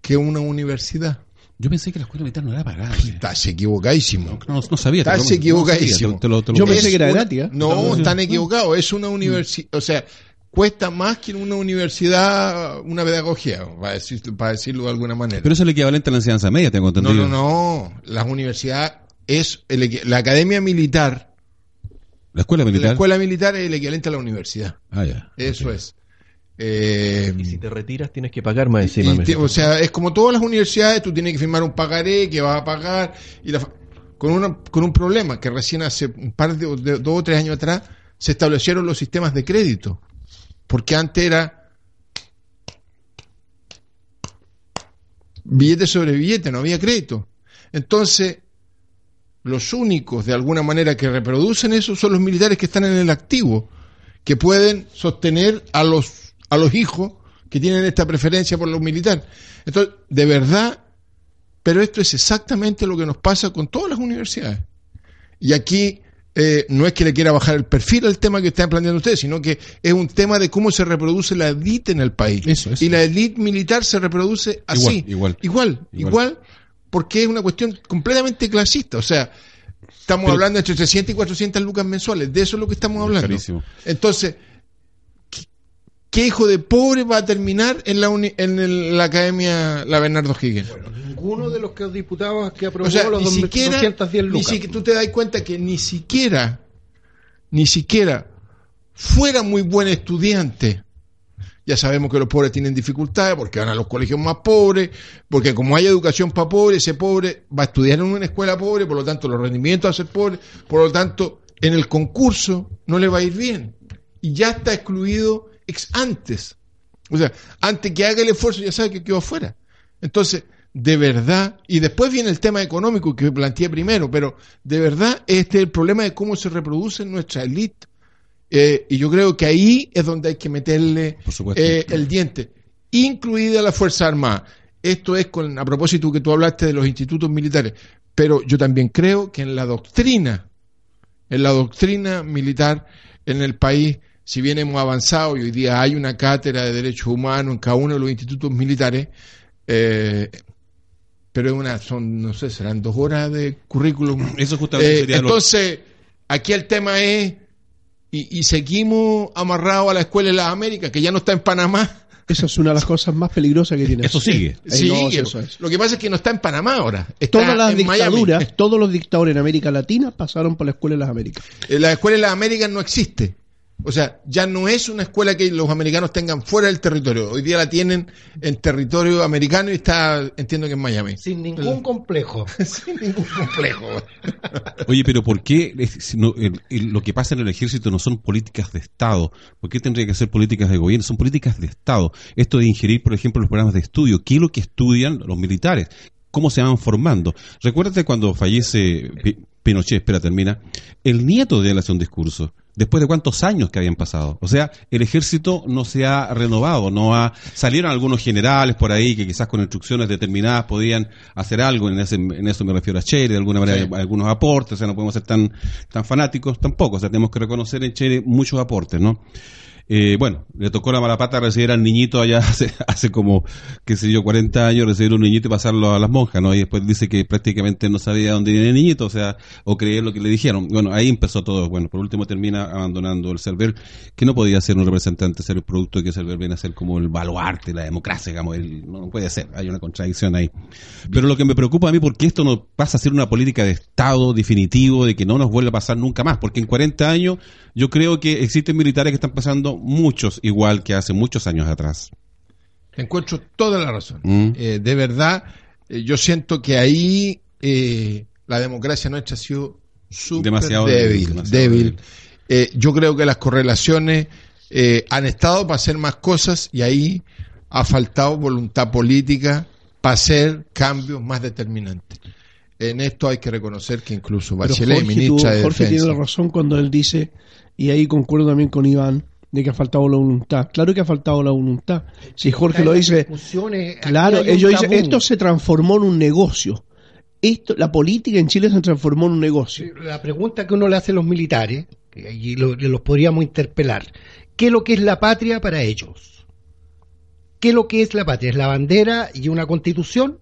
que una universidad. Yo pensé que la escuela militar no era pagada. Estás equivocadísimo. No, sabía. Estás equivocadísimo. Yo pensé que era gratis. ¿eh? No, están equivocados. Es una universidad, o sea, cuesta más que en una universidad una pedagogía, para, para decirlo de alguna manera. Pero eso es el equivalente a la enseñanza media, tengo entendido. No, no, no. Las universidades es la academia militar. La escuela militar. La escuela militar es el equivalente a la universidad. Ah, ya. Eso es. Eh, y si te retiras tienes que pagar más encima. o sea, es como todas las universidades, tú tienes que firmar un pagaré que vas a pagar y con, una, con un problema que recién hace un par de, dos o tres años atrás se establecieron los sistemas de crédito. Porque antes era billete sobre billete, no había crédito. Entonces, los únicos de alguna manera que reproducen eso son los militares que están en el activo, que pueden sostener a los, a los hijos que tienen esta preferencia por los militares. Entonces, de verdad, pero esto es exactamente lo que nos pasa con todas las universidades. Y aquí eh, no es que le quiera bajar el perfil al tema que están planteando ustedes, sino que es un tema de cómo se reproduce la élite en el país. Y la élite militar se reproduce así. igual. Igual, igual, igual porque es una cuestión completamente clasista. O sea, Estamos Pero- hablando entre 300 y 400 lucas mensuales. De eso es lo que estamos hablando. Carísimo. Entonces, ¿qué, qué hijo de pobre va a terminar en la, uni- en el- la academia La Bernardo Higgins? Ninguno de los que diputados que aprobó O sea, los ni dos- siquiera, 210 ni lucas. siquiera- tú te das cuenta que ni siquiera, ni siquiera fuera muy buen estudiante. Ya sabemos que los pobres tienen dificultades porque van a los colegios más pobres, porque como hay educación para pobres, ese pobre va a estudiar en una escuela pobre, por lo tanto los rendimientos van a ser pobres, por lo tanto en el concurso no le va a ir bien. Y ya está excluido ex antes. O sea, antes que haga el esfuerzo ya sabe que quedó afuera. Entonces, de verdad, y después viene el tema económico que planteé primero, pero de verdad este es el problema de cómo se reproduce nuestra élite. Eh, y yo creo que ahí es donde hay que meterle eh, el diente, incluida la Fuerza Armada. Esto es con, a propósito que tú hablaste de los institutos militares, pero yo también creo que en la doctrina, en la doctrina militar en el país, si bien hemos avanzado y hoy día hay una cátedra de derechos humanos en cada uno de los institutos militares, eh, pero es una, son, no sé, serán dos horas de currículum. Eso justamente Eh, sería lo- entonces, aquí el tema es, y, y seguimos amarrados a la Escuela de las Américas, que ya no está en Panamá. Esa es una de las cosas más peligrosas que tiene. Eso sigue. Sí, no, eso es. lo que pasa es que no está en Panamá ahora. Está Todas las en Miami. dictaduras, todos los dictadores en América Latina pasaron por la Escuela de las Américas. Eh, La Escuela de las Américas no existe. O sea, ya no es una escuela que los americanos tengan fuera del territorio. Hoy día la tienen en territorio americano y está, entiendo que en Miami. Sin ningún complejo. Sin ningún complejo. Oye, pero ¿por qué si no, el- el- lo que pasa en el ejército no son políticas de Estado? ¿Por qué tendría que ser políticas de gobierno? Son políticas de Estado. Esto de ingerir, por ejemplo, los programas de estudio. ¿Qué es lo que estudian los militares? ¿Cómo se van formando? Recuérdate cuando fallece Pi- Pinochet, espera, termina. El nieto de él hace un discurso. Después de cuántos años que habían pasado. O sea, el ejército no se ha renovado, no ha, salieron algunos generales por ahí que quizás con instrucciones determinadas podían hacer algo, en, ese, en eso me refiero a Chile, de alguna manera Sí. algunos aportes, o sea, no podemos ser tan, tan fanáticos tampoco, o sea, tenemos que reconocer en Chile muchos aportes, ¿no? Eh, bueno, le tocó la mala pata recibir al niñito allá hace, hace como, qué sé yo, 40 años, recibir un niñito y pasarlo a las monjas, ¿no? Y después dice que prácticamente no sabía dónde viene el niñito, o sea, o creer lo que le dijeron. Bueno, ahí empezó todo. Bueno, por último termina abandonando el Cervel, que no podía ser un representante, ser el producto que Cervel viene a ser como el baluarte, la democracia, digamos, el- no puede ser, hay una contradicción ahí. Pero lo que me preocupa a mí, porque esto no pasa a ser una política de Estado definitivo, de que no nos vuelva a pasar nunca más, porque en 40 años yo creo que existen militares que están pasando muchos igual que hace muchos años atrás. Encuentro toda la razón. Mm. Eh, de verdad, eh, yo siento que ahí eh, la democracia nuestra ha sido súper Demasiado débil. débil, demasiado débil. débil. Eh, yo creo que las correlaciones eh, han estado para hacer más cosas y ahí ha faltado voluntad política para hacer cambios más determinantes. En esto hay que reconocer que incluso Pero Bachelet, Jorge, ministra de Jorge Defensa, tiene la razón cuando él dice, y ahí concuerdo también con Iván, de que ha faltado la voluntad. Claro que ha faltado la voluntad. Si Jorge lo dice, claro, ellos dicen, esto se transformó en un negocio. Esto, la política en Chile se transformó en un negocio. La pregunta que uno le hace a los militares, que allí lo- los podríamos interpelar, ¿qué es lo que es la patria para ellos? ¿Qué es lo que es la patria? ¿Es la bandera y una constitución?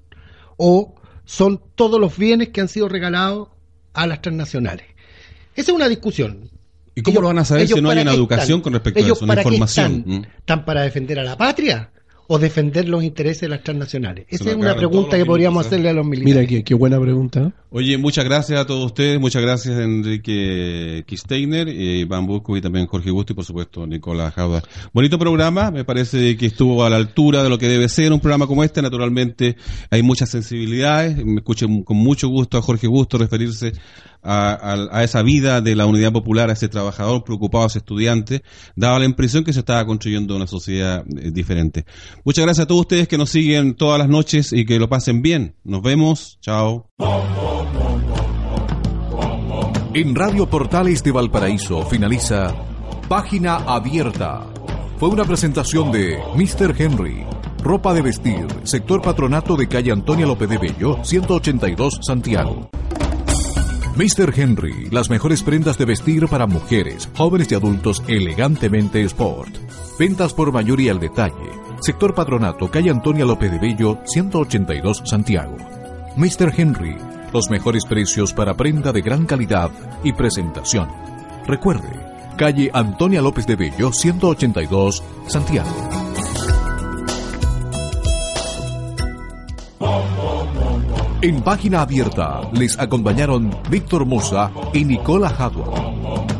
¿O son todos los bienes que han sido regalados a las transnacionales? Esa es una discusión. ¿Y cómo lo van a saber si no hay una educación están? con respecto a ¿Ellos eso, una para qué información? están? Mm. ¿Están para defender a la patria o defender los intereses de las transnacionales? Esa es una pregunta que podríamos minutos, ¿eh? hacerle a los militares. Mira, qué, qué buena pregunta. Oye, muchas gracias a todos ustedes, muchas gracias Enrique Kisteiner, eh, Iván Busco y también Jorge Gusto y por supuesto Nicolás Jauda. Bonito programa, me parece que estuvo a la altura de lo que debe ser un programa como este, naturalmente hay muchas sensibilidades, me escuché con mucho gusto a Jorge Gusto referirse a, esa vida de la unidad popular, a ese trabajador preocupado, a ese estudiante, daba la impresión que se estaba construyendo una sociedad eh, diferente. Muchas gracias a todos ustedes que nos siguen todas las noches y que lo pasen bien. Nos vemos, chao. En Radio Portales de Valparaíso finaliza Página Abierta. Fue una presentación de Mr. Henry. Ropa de vestir, sector patronato de calle Antonia López de Bello, 182 Santiago. Mr. Henry, las mejores prendas de vestir para mujeres, jóvenes y adultos elegantemente sport. Ventas por mayoría al detalle. Sector Patronato, calle Antonia López de Bello, 182 Santiago. Mr. Henry, Los mejores precios para prenda de gran calidad y presentación. Recuerde, calle Antonia López de Bello, 182, Santiago. En página abierta les acompañaron Víctor Moza y Nicola Hadwa.